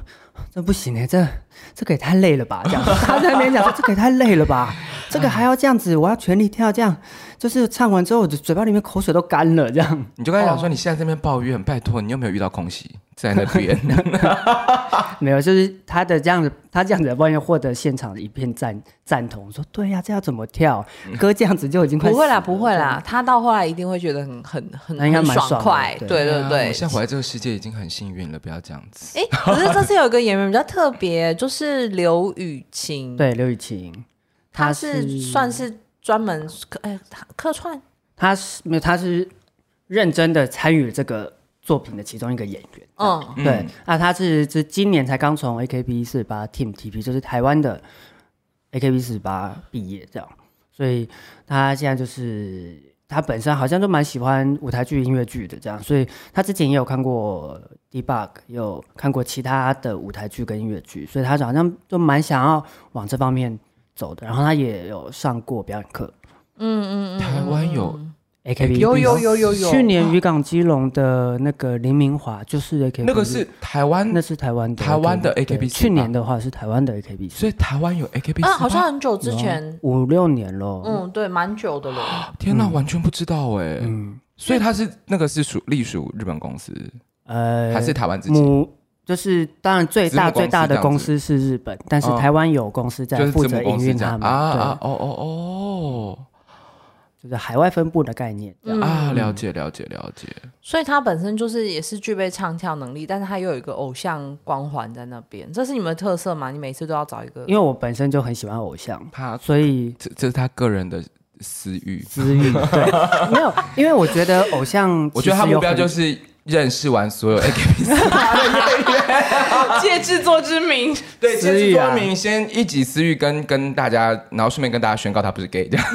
这不行哎，这这个也太累了吧？”这样，他在那边讲说：“这个也太累了吧？这个还要这样子，我要全力跳，这样就是唱完之后，我的嘴巴里面口水都干了。”这样，你就跟他讲说：“你现在这边抱怨，拜托你有没有遇到空袭？”在那边 没有，就是他的这样子，他这样子的抱怨获得现场的一片赞赞同，说对呀、啊，这要怎么跳？歌这样子就已经快不会啦，不会啦，他到后来一定会觉得很很很应该蛮爽快，对对对，对、啊。我现在活在这个世界已经很幸运了，不要这样子。哎、欸，可是这次有一个演员比较特别，就是刘雨晴，对，刘雨晴，他是算是专门客哎客串，他是没有，他是认真的参与这个。作品的其中一个演员，嗯，对，那、啊、他是是今年才刚从 AKB 四十八 Team TP，就是台湾的 AKB 四十八毕业这样，所以他现在就是他本身好像都蛮喜欢舞台剧、音乐剧的这样，所以他之前也有看过 Debug，也有看过其他的舞台剧跟音乐剧，所以他好像就蛮想要往这方面走的。然后他也有上过表演课，嗯嗯嗯，台湾有。A K B 有有有有有，去年渔港基隆的那个林明华就是 A K B，那个是台湾，那是台湾的台湾的 A K B。去年的话是台湾的 A K B，所以台湾有 A K B 啊，好像很久之前，五六年了。嗯，对，蛮久的了。天哪，完全不知道哎。嗯，所以他是那个是属隶属日本公司，呃，还是台湾自己？就是当然最大最大的公司是日本，但是台湾有公司在负责营运他们。啊啊哦哦哦，就是海外分部的概念啊，了解了解了解。所以他本身就是也是具备唱跳能力，但是他又有一个偶像光环在那边，这是你们的特色吗？你每次都要找一个？因为我本身就很喜欢偶像，他所以这这是他个人的私欲，私欲对，没有，因为我觉得偶像，我觉得他目标就是。认识完所有 AKB 四八的演员，借制作之名，对，借制作之名，先一己私欲跟跟大家，然后顺便跟大家宣告他不是 gay 这样。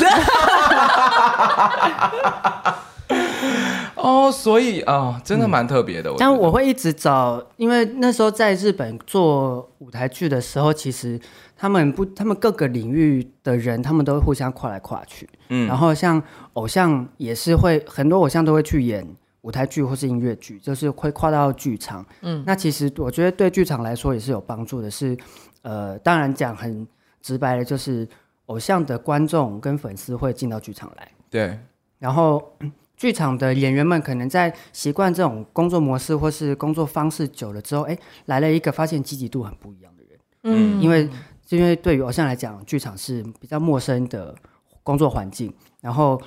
哦，所以啊、哦，真的蛮特别的。但我会一直找，因为那时候在日本做舞台剧的时候，其实他们不，他们各个领域的人，他们都会互相跨来跨去。嗯，然后像偶像也是会，很多偶像都会去演。舞台剧或是音乐剧，就是会跨到剧场。嗯，那其实我觉得对剧场来说也是有帮助的是。是呃，当然讲很直白的，就是偶像的观众跟粉丝会进到剧场来。对。然后剧场的演员们可能在习惯这种工作模式或是工作方式久了之后，哎，来了一个发现积极度很不一样的人。嗯，因为因为对于偶像来讲，剧场是比较陌生的工作环境，然后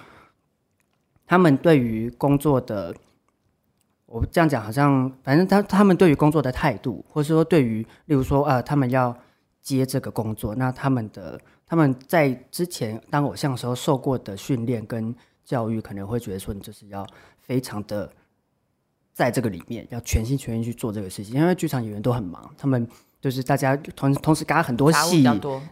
他们对于工作的。我这样讲好像，反正他他们对于工作的态度，或者说对于，例如说，呃，他们要接这个工作，那他们的他们在之前当偶像的时候受过的训练跟教育，可能会觉得说，你就是要非常的在这个里面，要全心全意去做这个事情。因为剧场演员都很忙，他们就是大家同同时嘎很多戏，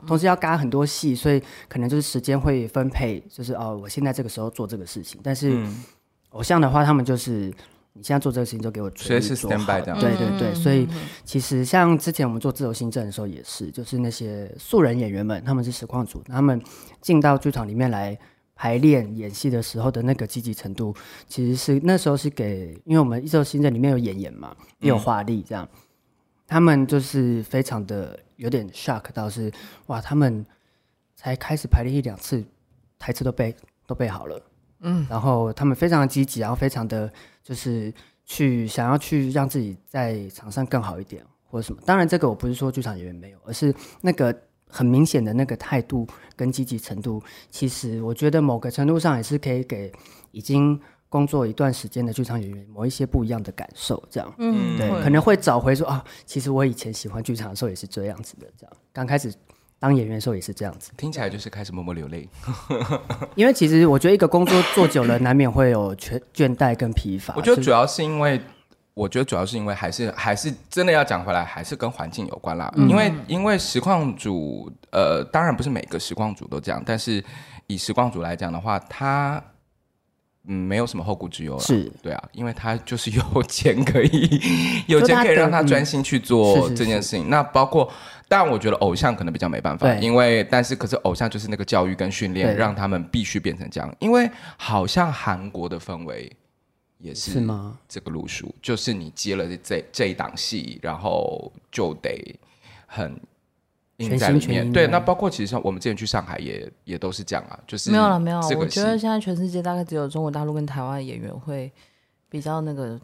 同时要嘎很多戏，所以可能就是时间会分配，就是哦，我现在这个时候做这个事情。但是偶像的话，他们就是。你现在做这个事情就给我随时 stand by 这样。对对对，所以其实像之前我们做自由新政的时候也是，就是那些素人演员们，他们是实况组，他们进到剧场里面来排练演戏的时候的那个积极程度，其实是那时候是给，因为我们自由新政里面有演员嘛，也有华丽这样，他们就是非常的有点 shock 到是哇，他们才开始排练一两次，台词都背都背好了。嗯，然后他们非常积极，然后非常的就是去想要去让自己在场上更好一点，或者什么。当然，这个我不是说剧场演员没有，而是那个很明显的那个态度跟积极程度，其实我觉得某个程度上也是可以给已经工作一段时间的剧场演员某一些不一样的感受。这样，嗯，对，可能会找回说啊，其实我以前喜欢剧场的时候也是这样子的，这样刚开始。当演员的时候也是这样子，听起来就是开始默默流泪。因为其实我觉得一个工作做久了，难免会有倦倦怠跟疲乏。我觉得主要是因为，我觉得主要是因为还是还是真的要讲回来，还是跟环境有关啦。嗯、因为因为实况组，呃，当然不是每个实况组都这样，但是以实况组来讲的话，他。嗯，没有什么后顾之忧了。是，对啊，因为他就是有钱可以，有钱可以让他专心去做这件事情。那包括，当然我觉得偶像可能比较没办法，因为但是可是偶像就是那个教育跟训练，让他们必须变成这样。因为好像韩国的氛围也是，是吗？这个路数就是你接了这这一档戏，然后就得很。全心全意对，那包括其实像我们之前去上海也也都是这样啊，就是没有了没有。我觉得现在全世界大概只有中国大陆跟台湾的演员会比较那个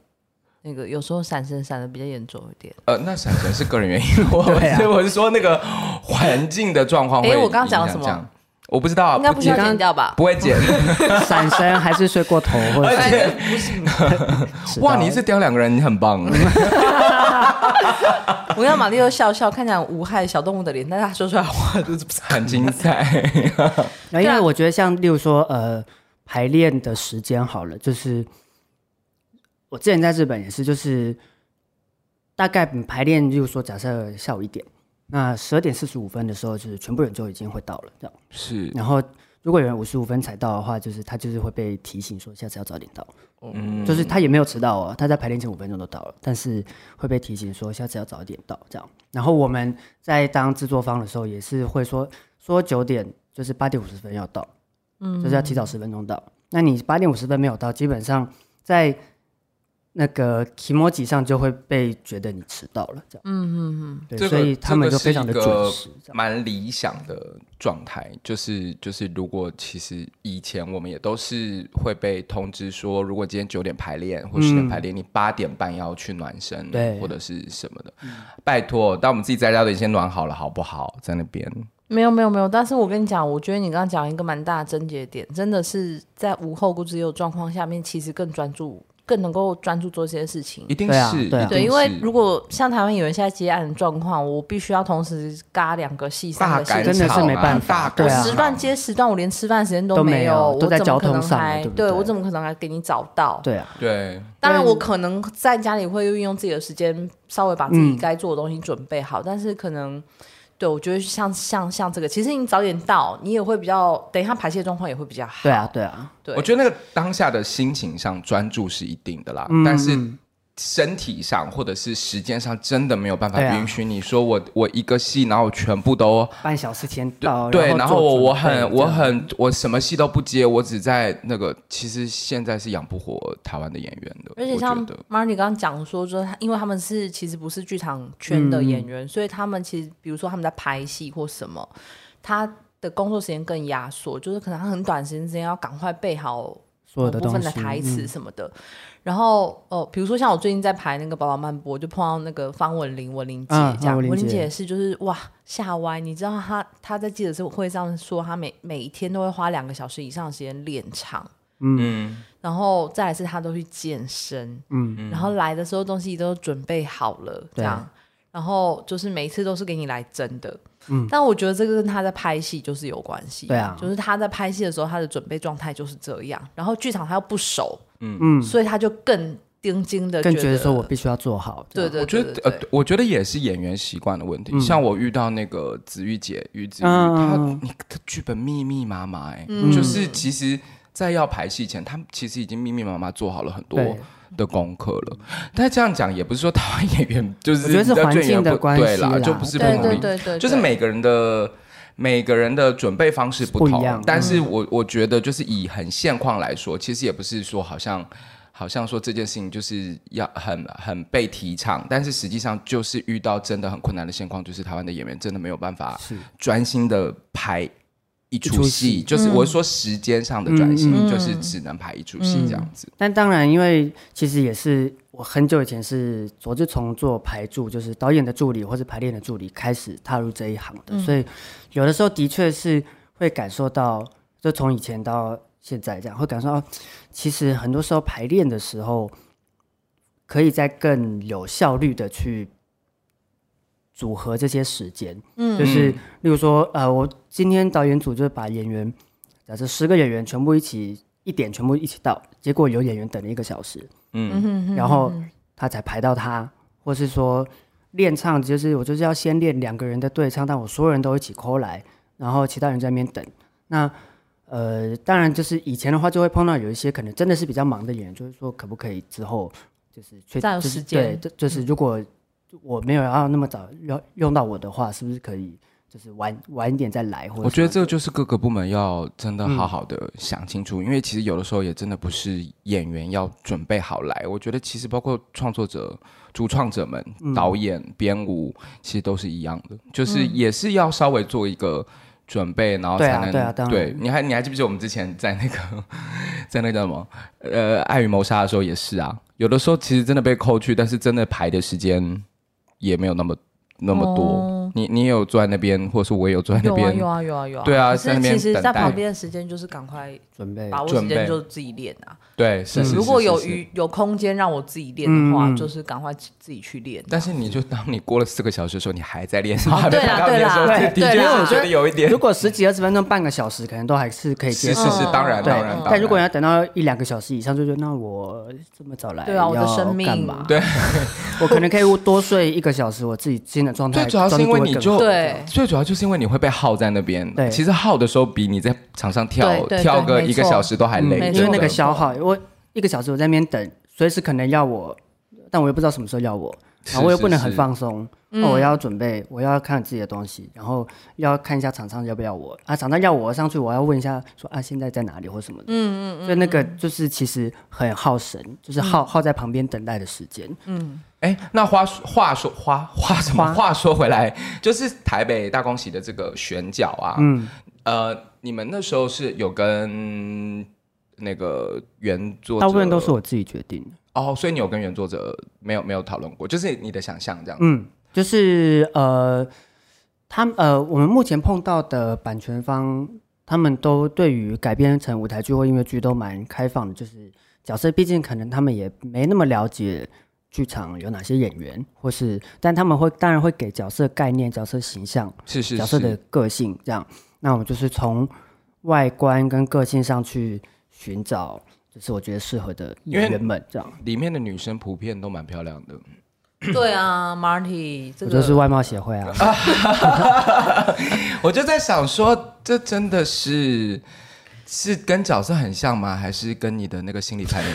那个，有时候闪神闪的比较严重一点。呃，那闪神是个人原因，我是我是说那个环境的状况。哎，我刚刚讲了什么？我不知道，应该不需要剪掉吧？不会剪。闪身还是睡过头，或者不是？哇，你一次叼两个人，你很棒。我跟玛丽又笑笑，看起来无害小动物的脸，但是他说出来话就是很精彩。因为我觉得像例如说，呃，排练的时间好了，就是我之前在日本也是，就是大概排练，例如说假设下午一点。那十二点四十五分的时候，就是全部人就已经会到了，这样是。然后如果有人五十五分才到的话，就是他就是会被提醒说下次要早点到。嗯，就是他也没有迟到哦，他在排练前五分钟都到了，但是会被提醒说下次要早一点到，这样。然后我们在当制作方的时候，也是会说说九点，就是八点五十分要到，嗯，就是要提早十分钟到。那你八点五十分没有到，基本上在那个 kimoji 上就会被觉得你迟到了，这样。嗯嗯嗯，对，这个、所以他们就非常的准时，蛮理想的状态。就是就是，如果其实以前我们也都是会被通知说，如果今天九点排练或十点排练，嗯、你八点半要去暖身，对，或者是什么的，嗯、拜托，当我们自己在家都已经暖好了，好不好？在那边。没有没有没有，但是我跟你讲，我觉得你刚刚讲一个蛮大的症结点，真的是在无后顾之忧状况下面，其实更专注。更能够专注做这些事情，一定是对，对，因为如果像台湾有人现在接案的状况，我必须要同时嘎两个戏，三个戏，真的是没办法。对啊，时段接时段，我连吃饭时间都没有，都在交通上，对，我怎么可能还给你找到？对啊，对。当然，我可能在家里会运用自己的时间，稍微把自己该做的东西准备好，但是可能。对，我觉得像像像这个，其实你早点到，你也会比较，等一下排泄状况也会比较好。对啊，对啊，对。我觉得那个当下的心情上专注是一定的啦，嗯、但是。身体上或者是时间上，真的没有办法允许你说我我一个戏，然后全部都半小时前到，对，然后我我很我很我什么戏都不接，我只在那个，其实现在是养不活台湾的演员的。而且像 Marnie 刚刚讲说，说因为他们是其实不是剧场圈的演员，所以他们其实比如说他们在拍戏或什么，他的工作时间更压缩，就是可能他很短时间之间要赶快备好所有的部分的台词什么的。然后哦，比如说像我最近在排那个《宝宝漫播》，就碰到那个方文琳、文琳姐这样。文琳姐。是就是哇吓歪，你知道她她在记者会上说，她每每一天都会花两个小时以上的时间练唱，嗯，然后再来是她都去健身，嗯，然后来的时候东西都准备好了，这样，然后就是每一次都是给你来真的，嗯，但我觉得这个跟他在拍戏就是有关系，对啊，就是他在拍戏的时候，他的准备状态就是这样，然后剧场他又不熟。嗯嗯，所以他就更盯紧的，更觉得说我必须要做好。对对，我觉得呃，我觉得也是演员习惯的问题。像我遇到那个子玉姐，于子玉，她你的剧本密密麻麻，哎，就是其实，在要排戏前，他们其实已经密密麻麻做好了很多的功课了。但这样讲，也不是说台湾演员 就是我觉得是环境的关系啦，就不是不努力，就是每个人的。每个人的准备方式不同，不但是我我觉得就是以很现况来说，其实也不是说好像好像说这件事情就是要很很被提倡，但是实际上就是遇到真的很困难的现况，就是台湾的演员真的没有办法专心的拍一出戏，就是我是说时间上的转型，嗯、就是只能排一出戏这样子。嗯、但当然，因为其实也是。我很久以前是我就从做排助，就是导演的助理或是排练的助理开始踏入这一行的，嗯、所以有的时候的确是会感受到，就从以前到现在这样，会感受到其实很多时候排练的时候，可以在更有效率的去组合这些时间，嗯，就是例如说，呃，我今天导演组就是把演员，假设十个演员全部一起一点全部一起到，结果有演员等了一个小时。嗯，然后他才排到他，或是说练唱，就是我就是要先练两个人的对唱，但我所有人都一起 call 来，然后其他人在那边等。那呃，当然就是以前的话，就会碰到有一些可能真的是比较忙的演员，就是说可不可以之后就是再有时间，对，就是如果我没有要那么早要用到我的话，是不是可以？就是晚晚一点再来，或者我觉得这个就是各个部门要真的好好的想清楚，嗯、因为其实有的时候也真的不是演员要准备好来。我觉得其实包括创作者、主创者们、嗯、导演、编舞，其实都是一样的，就是也是要稍微做一个准备，然后才能对啊，对啊，对。你还你还记不记得我们之前在那个在那个什么呃爱与谋杀的时候也是啊，有的时候其实真的被扣去，但是真的排的时间也没有那么那么多。哦你你也有坐在那边，或者是我也有坐在那边，有啊有啊有啊。对啊，在那边其实，在旁边的时间就是赶快准备，把握时间就自己练啊。对，是是。如果有余有空间让我自己练的话，就是赶快自己去练。但是你就当你过了四个小时的时候，你还在练，对啊对啊，对，的确我觉得有一点。如果十几二十分钟、半个小时，可能都还是可以接受。是是是，当然当然。但如果要等到一两个小时以上，就觉得那我这么早来，对啊，我的生命干嘛？对，我可能可以多睡一个小时，我自己新的状态。最主要是因为你就对。最主要就是因为你会被耗在那边，对，其实耗的时候比你在场上跳跳个一个小时都还累，因为那个消耗。我一个小时我在那边等，随时可能要我，但我又不知道什么时候要我，然后我又不能很放松，我要准备，我要看自己的东西，然后要看一下厂商要不要我。啊，厂商要我上去，我要问一下说啊，现在在哪里或什么的。嗯嗯，所以那个就是其实很耗神，就是耗、嗯、耗在旁边等待的时间。嗯，哎，那话话说话话什么？话。说回来，就是台北大空袭的这个选角啊，嗯，呃，你们那时候是有跟那个原作者，大部分都是我自己决定的。哦，所以你有跟原作者没有没有讨论过，就是你的想象这样子。嗯，就是呃，他呃，我们目前碰到的版权方，他们都对于改编成舞台剧或音乐剧都蛮开放的。就是角色，毕竟可能他们也没那么了解剧场有哪些演员，或是，但他们会当然会给角色概念、角色形象，是是是，角色的个性这样。那我们就是从外观跟个性上去寻找。就是我觉得适合的演员们这样，里面的女生普遍都蛮漂亮的。对啊，Marty，这个就是外貌协会啊。我就在想说，这真的是是跟角色很像吗？还是跟你的那个心理排名？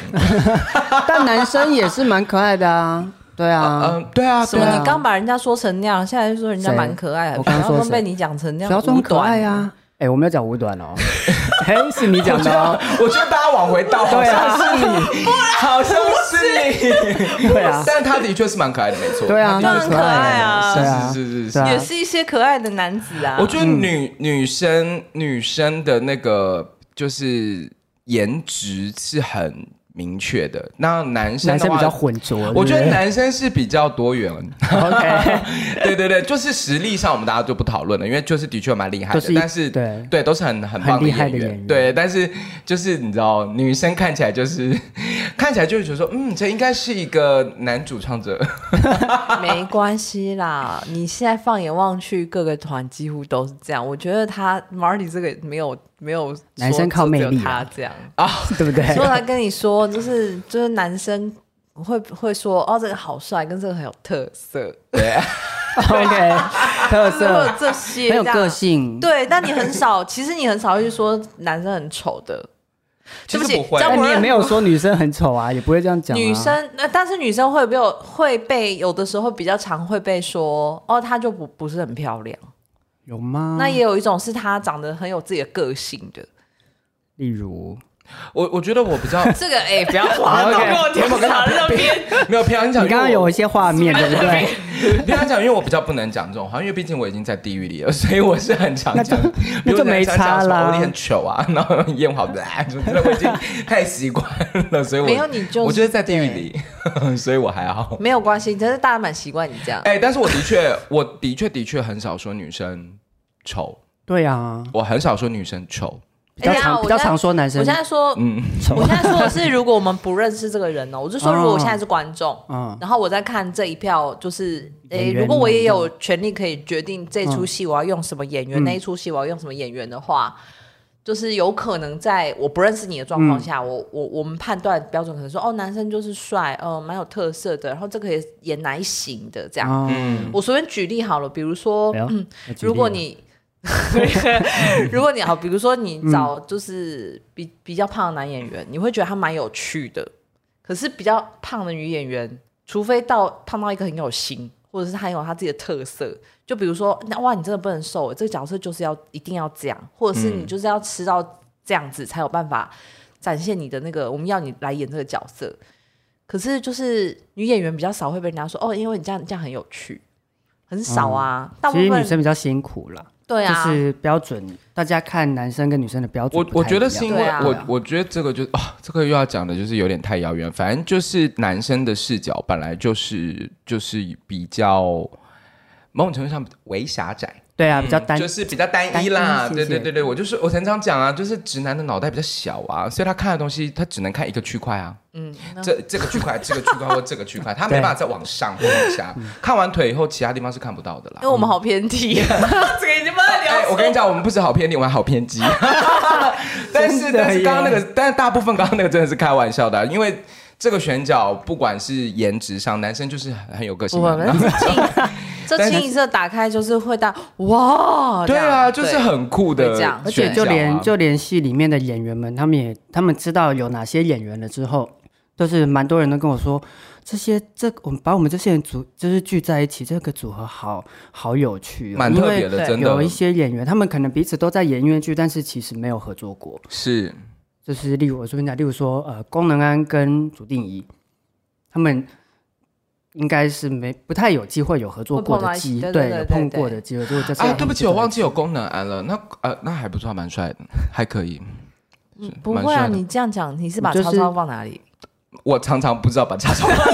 但男生也是蛮可爱的啊。对啊，嗯，对啊。什么？你刚把人家说成那样，现在说人家蛮可爱的。我刚刚说被你讲成那样，不要装可爱啊。哎，我没有讲五短哦。哎，是你讲的哦。我觉得大家往回倒，好像是你，好像是你。对啊，但他的确是蛮可爱的，没错。对啊，他很可爱啊，是啊，是是是，也是一些可爱的男子啊。我觉得女女生女生的那个就是颜值是很。明确的，那男生男生比较混浊，我觉得男生是比较多元。OK，对对对，就是实力上我们大家就不讨论了，因为就是的确蛮厉害的，但是对对都是很很棒的演员，对，但是就是你知道，女生看起来就是 看起来就是觉得说，嗯，这应该是一个男主唱者。没关系啦，你现在放眼望去，各个团几乎都是这样。我觉得他 Marty 这个没有。没有男生靠魅力，他这样啊，对不对？所以他跟你说，就是就是男生会会说，哦，这个好帅，跟这个很有特色，对，OK，特色这些很有个性，对。但你很少，其实你很少会去说男生很丑的，对不起，但你也没有说女生很丑啊，也不会这样讲。女生，那但是女生会不会会被有的时候比较常会被说，哦，她就不不是很漂亮。有吗？那也有一种是他长得很有自己的个性的，例如我，我觉得我比较 这个哎，不要滑到给我听，我跟他那边没有平常讲，你刚刚有一些画面，对不对？平常讲，因为我比较不能讲这种话，因为毕竟我已经在地狱里了，所以我是很常讲，那就没差了。我很糗啊，然后烟好的，我已经太习惯了，所以我没有你就我觉得在地狱里，所以我还好，没有关系，只是大家蛮习惯你这样。哎，但是我的确，我的确的确很少说女生。丑，对呀，我很少说女生丑，比较常比较常说男生。我现在说，嗯，我现在说的是，如果我们不认识这个人呢，我就说，如果我现在是观众，嗯，然后我在看这一票，就是，诶，如果我也有权利可以决定这出戏我要用什么演员，那一出戏我要用什么演员的话，就是有可能在我不认识你的状况下，我我我们判断标准可能说，哦，男生就是帅，嗯，蛮有特色的，然后这个也演哪一型的这样。嗯，我随便举例好了，比如说，嗯，如果你。如果你好，比如说你找就是比比较胖的男演员，你会觉得他蛮有趣的。可是比较胖的女演员，除非到胖到一个很有型，或者是他有他自己的特色，就比如说那哇，你真的不能瘦，这个角色就是要一定要这样，或者是你就是要吃到这样子才有办法展现你的那个，我们要你来演这个角色。可是就是女演员比较少会被人家说哦，因为你这样这样很有趣，很少啊。大部分其实女生比较辛苦了。对啊，就是标准，大家看男生跟女生的标准。我我觉得是因为我，我觉得这个就啊，这个又要讲的就是有点太遥远。反正就是男生的视角本来就是就是比较某种程度上为狭窄。对啊，比较单，就是比较单一啦。对对对对，我就是我常常讲啊，就是直男的脑袋比较小啊，所以他看的东西他只能看一个区块啊。嗯，这这个区块、这个区块或这个区块，他没办法再往上或往下。看完腿以后，其他地方是看不到的啦。因为我们好偏题，这个已经不能聊。哎，我跟你讲，我们不止好偏题，我们还好偏激。但是但是刚刚那个，但是大部分刚刚那个真的是开玩笑的，因为这个选角不管是颜值上，男生就是很有个性。这清一色打开就是会到哇，对啊，就是很酷的，而且就连就连戏里面的演员们，他们也他们知道有哪些演员了之后，都是蛮多人都跟我说，这些这我们把我们这些人组就是聚在一起，这个组合好好有趣，哦，蛮特别的，真的。有一些演员，他们可能彼此都在演音乐剧，但是其实没有合作过。是，就是例如我说跟你讲，例如说呃，功能安跟祖定仪，他们应该是没不太有机会有合作过的机，对，对，有碰过的机会。就啊，对不起，我忘记有功能安了。那呃，那还不错，蛮帅的，还可以。不会啊，你这样讲，你是把超超放哪里？我常常不知道把超超放哪里。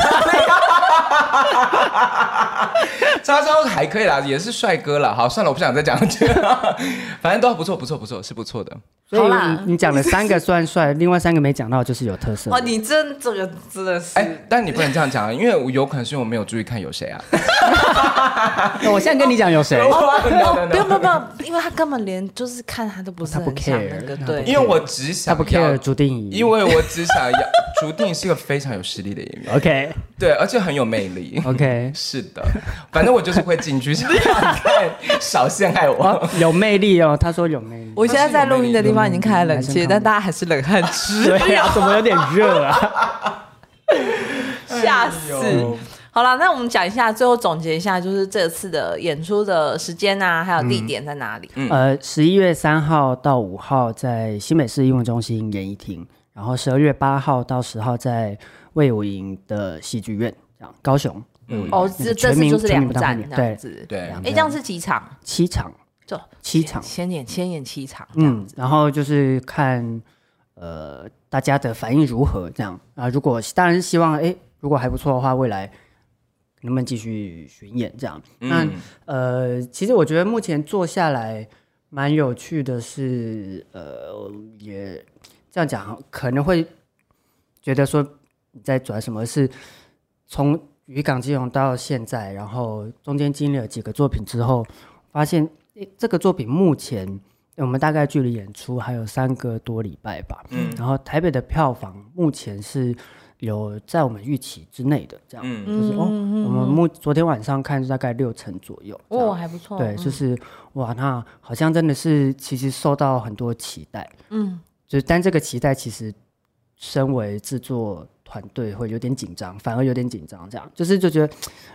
超超还可以啦，也是帅哥啦。好，算了，我不想再讲这个，反正都不错，不错，不错，是不错的。所以你讲了三个算帅，另外三个没讲到，就是有特色。哦，你真这个真的是。哎，但你不能这样讲啊，因为我有可能是因为我没有注意看有谁啊。我现在跟你讲有谁？不用不用不用，因为他根本连就是看他都不是，他不 care 那个对。因为我只想他不 care 朱定仪，因为我只想要朱定仪是一个非常有实力的演员。OK，对，而且很有魅力。OK，是的，反正我就是会进去想看，少陷害我。有魅力哦，他说有魅力。我现在在录音的地方已经开了冷气。但大家还是冷汗直流，对呀、啊，怎么有点热啊？吓死！哎、好了，那我们讲一下，最后总结一下，就是这次的演出的时间啊，还有地点在哪里？嗯、呃，十一月三号到五号在新北市艺文中心演艺厅，然后十二月八号到十号在魏武营的戏剧院，这样高雄。嗯、哦，这这次就是两站这样子，对，哎，这样是几场？七场。七场，先演先演七场，嗯，然后就是看，呃，大家的反应如何这样啊？如果当然是希望，哎，如果还不错的话，未来能不能继续巡演这样？嗯、那呃，其实我觉得目前做下来蛮有趣的是，呃，也这样讲可能会觉得说你在转什么？是从渔港金融到现在，然后中间经历了几个作品之后，发现。这个作品目前我们大概距离演出还有三个多礼拜吧，嗯，然后台北的票房目前是有在我们预期之内的，这样，嗯，就是哦，我们目昨天晚上看大概六成左右，哦，还不错，对，就是哇，那好像真的是其实受到很多期待，嗯，就是但这个期待其实身为制作。团队会有点紧张，反而有点紧张，这样就是就觉得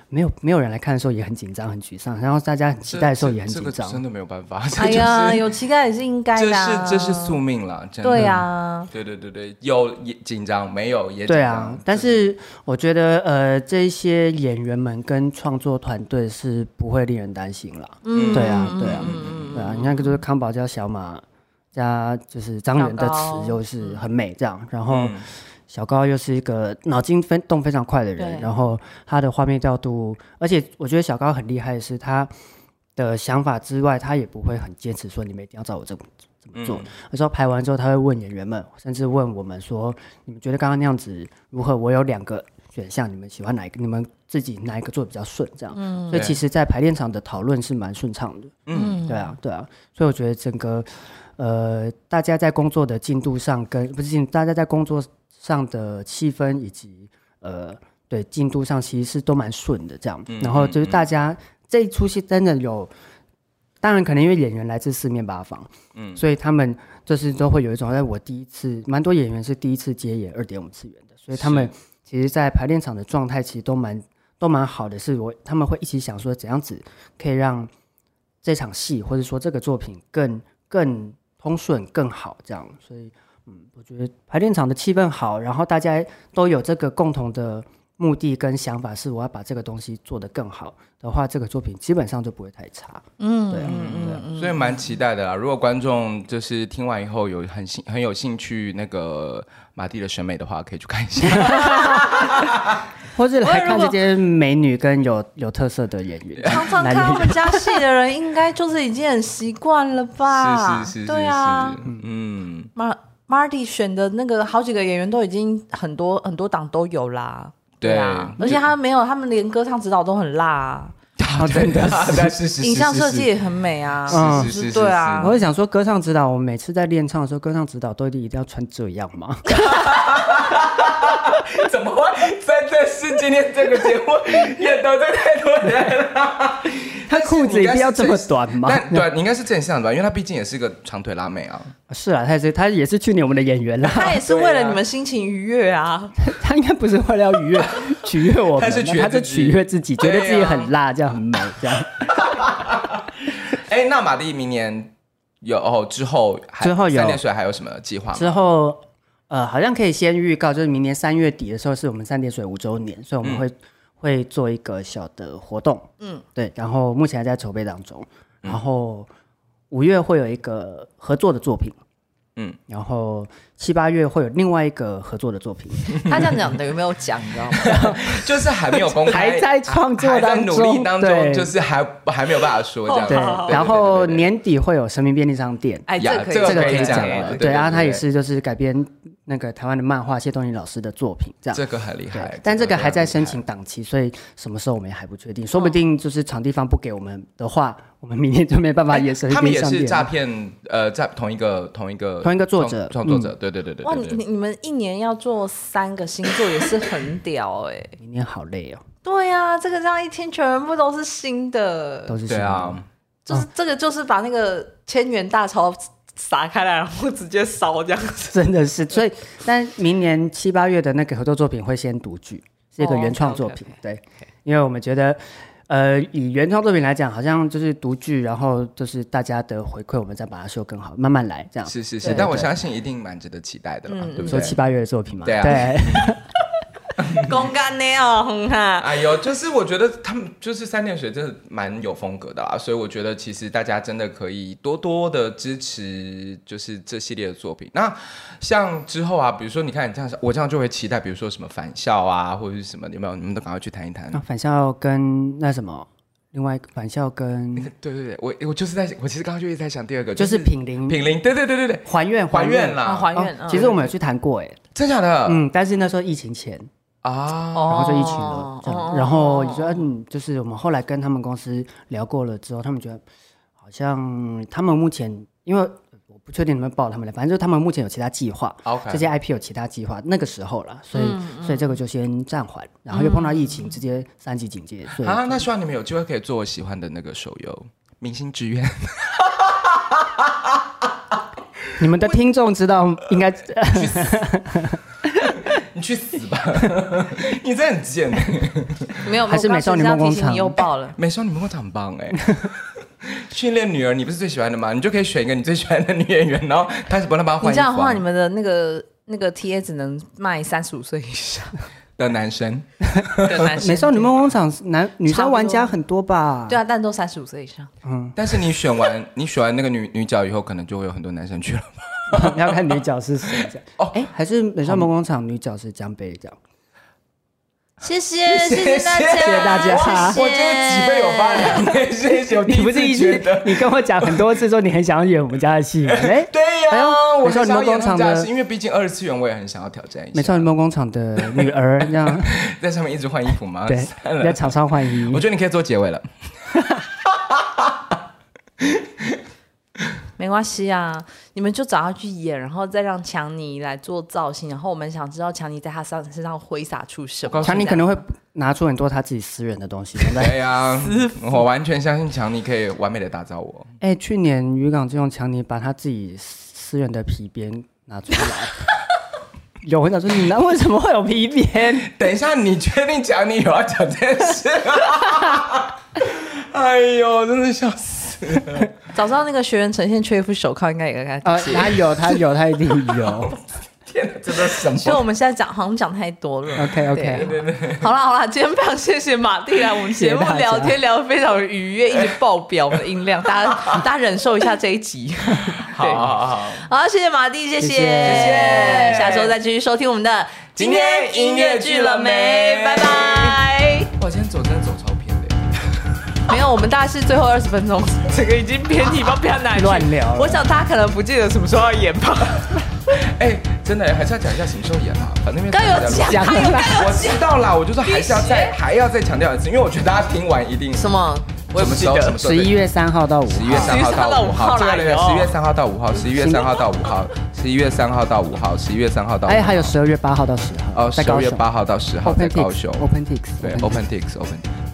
没有没有人来看的时候也很紧张、很沮丧，然后大家很期待的时候也很紧张，这个、真的没有办法。哎呀，有期待也是应该的、啊，这是这是宿命了，真的。对啊，对对对对，有也紧张，没有也紧张。对啊，但是我觉得呃，这些演员们跟创作团队是不会令人担心了。嗯，对啊，对啊，嗯、对啊，你看，就是康宝加小马加就是张元的词就是很美，这样，然后。嗯小高又是一个脑筋分动非常快的人，然后他的画面调度，而且我觉得小高很厉害的是他的想法之外，他也不会很坚持说你们一定要照我这么这么做。有时候排完之后，他会问演员们，甚至问我们说：“你们觉得刚刚那样子如何？我有两个选项，你们喜欢哪一个？你们自己哪一个做比较顺？”这样，嗯、所以其实，在排练场的讨论是蛮顺畅的。嗯，对啊，对啊，所以我觉得整个呃，大家在工作的进度上跟，跟不是进，大家在工作。上的气氛以及呃，对进度上其实是都蛮顺的这样，嗯、然后就是大家、嗯、这一出戏真的有，当然可能因为演员来自四面八方，嗯，所以他们就是都会有一种，在我第一次，蛮多演员是第一次接演二点五次元的，所以他们其实，在排练场的状态其实都蛮都蛮好的，是我他们会一起想说怎样子可以让这场戏或者说这个作品更更通顺更好这样，所以。嗯，我觉得排练场的气氛好，然后大家都有这个共同的目的跟想法，是我要把这个东西做得更好的话，这个作品基本上就不会太差。嗯，对啊，嗯对，所以蛮期待的啦。如果观众就是听完以后有很兴很有兴趣那个马蒂的审美的话，可以去看一下，或者来看这些美女跟有有特色的演员。常常看我们家戏的人，应该就是已经很习惯了吧？是是是，对啊，嗯，马。Marty 选的那个好几个演员都已经很多很多档都有啦，对啊，而且他没有，他们连歌唱指导都很辣。啊，真的，影像设计也很美啊，是是是，对啊。我会想说，歌唱指导，我们每次在练唱的时候，歌唱指导都一定一定要穿这样吗？怎么会？真的是今天这个节目 也得罪太多人了。他裤子一定要这么短吗？但对，你应该是正向的吧，因为他毕竟也是个长腿辣妹啊。是啊，他也是，他也是去年我们的演员啦。他也是为了你们心情愉悦啊。他应该不是为了要愉悦取悦我们，他是取他是取悦自己，觉得自己很辣，这样很美，这样。哎，那马蒂明年有哦之后之后有三点水还有什么计划吗？之后呃，好像可以先预告，就是明年三月底的时候是我们三点水五周年，所以我们会。会做一个小的活动，嗯，对，然后目前还在筹备当中，然后五月会有一个合作的作品，嗯，然后七八月会有另外一个合作的作品。他这样讲的有没有讲？你知道吗？就是还没有公开，还在创作当中，努力当中，就是还还没有办法说这样。对，然后年底会有神明便利商店，哎，这个这个可以讲了。对啊，他也是就是改编。那个台湾的漫画谢东尼老师的作品，这样这个很厉害，但这个还在申请档期，所以什么时候我们也还不确定，说不定就是场地方不给我们的话，我们明天就没办法演。他们也是诈骗，呃，在同一个同一个同一个作者创作者，对对对对。哇，你你们一年要做三个星座也是很屌哎，明年好累哦。对呀，这个这样一天全部都是新的，都是新的，就是这个就是把那个千元大钞。撒开来，然后直接烧这样子，真的是。所以，但明年七八月的那个合作作品会先读剧，是一个原创作品。Oh, okay, okay. 对，因为我们觉得，呃，以原创作品来讲，好像就是读剧，然后就是大家的回馈，我们再把它修更好，慢慢来这样。是是是，但我相信一定蛮值得期待的啦，嗯、对不对？说七八月的作品嘛，对啊。对 公干的哦，哈！哎呦，就是我觉得他们就是三点水，真的蛮有风格的啊，所以我觉得其实大家真的可以多多的支持，就是这系列的作品。那像之后啊，比如说你看你这样，我这样就会期待，比如说什么返校啊，或者是什么，有没有？你们都赶快去谈一谈。啊，返校跟那什么，另外一个返校跟对对对，我我就是在，我其实刚刚就一直在想第二个，就是品龄品龄，对对对对对，还愿还愿啦，还愿。其实我们有去谈过，哎，真假的？嗯，但是那时候疫情前。啊，然后就一群了，这样，然后你说，嗯，就是我们后来跟他们公司聊过了之后，他们觉得好像他们目前，因为我不确定能不能报他们来，反正就是他们目前有其他计划，OK，这些 IP 有其他计划，那个时候了，所以所以这个就先暂缓，然后又碰到疫情，直接三级警戒，所以啊，那希望你们有机会可以做我喜欢的那个手游《明星志愿》。你们的听众知道应该。你去死吧！你真的很贱。没有，还是美少女梦工厂又爆了。美少女梦工厂很棒哎！训练女儿，你不是最喜欢的吗？你就可以选一个你最喜欢的女演员，然后开始帮她把她换。你这样的话，你们的那个那个 T A 只能卖三十五岁以上的男生。美少女梦工厂男女生玩家很多吧？对啊，但都三十五岁以上。嗯，但是你选完你选完那个女女角以后，可能就会有很多男生去了。你要看女角是谁这样哦？哎，还是美少女梦工厂女角是江蓓这样。谢谢谢谢大家，谢谢大家。我觉得脊背有发凉，谢谢。你不是一直你跟我讲很多次说你很想要演我们家的戏？哎，对呀，美少女梦工厂的，因为毕竟二次元我也很想要挑战一下。美少女梦工厂的女儿 这样在上面一直换衣服吗？对，在场上换衣。我觉得你可以做结尾了。没关系啊，你们就找他去演，然后再让强尼来做造型，然后我们想知道强尼在他身身上挥洒出什么。强尼可能会拿出很多他自己私人的东西。对呀，我完全相信强尼可以完美的打造我。哎，去年渔港就用强尼把他自己私人的皮鞭拿出来。有我想说，你那为什么会有皮鞭？等一下，你确定强尼有要讲这件事？哎呦，真的笑死。早知道那个学员呈现缺一副手铐，应该也该他他有，他有，他一定有。天哪，真的什么？所以我们现在讲，好像讲太多了。OK OK，对对对。好了好了，今天非常谢谢马蒂来我们节目聊天，聊得非常愉悦，一直爆表的音量，大家大家忍受一下这一集。好好好，好，谢谢马蒂，谢谢谢谢，下周再继续收听我们的今天音乐剧了没？拜拜。我今天走真的。没有，我们大概是最后二十分钟，这个已经偏题，不要哪乱聊。我想大家可能不记得什么时候要演吧。哎，真的还是要讲一下什么时候演啊？反正刚有讲，我知道啦，我就说还是要再还要再强调一次，因为我觉得大家听完一定什么，我也不记得。十一月三号到五，十一月三号到五号，十一月三号到五号，十一月三号到五号，十一月三号到五号，十一月三号到。哎，还有十二月八号到十号。哦，十二月八号到十号在高雄。OpenTix，对，OpenTix，OpenTix。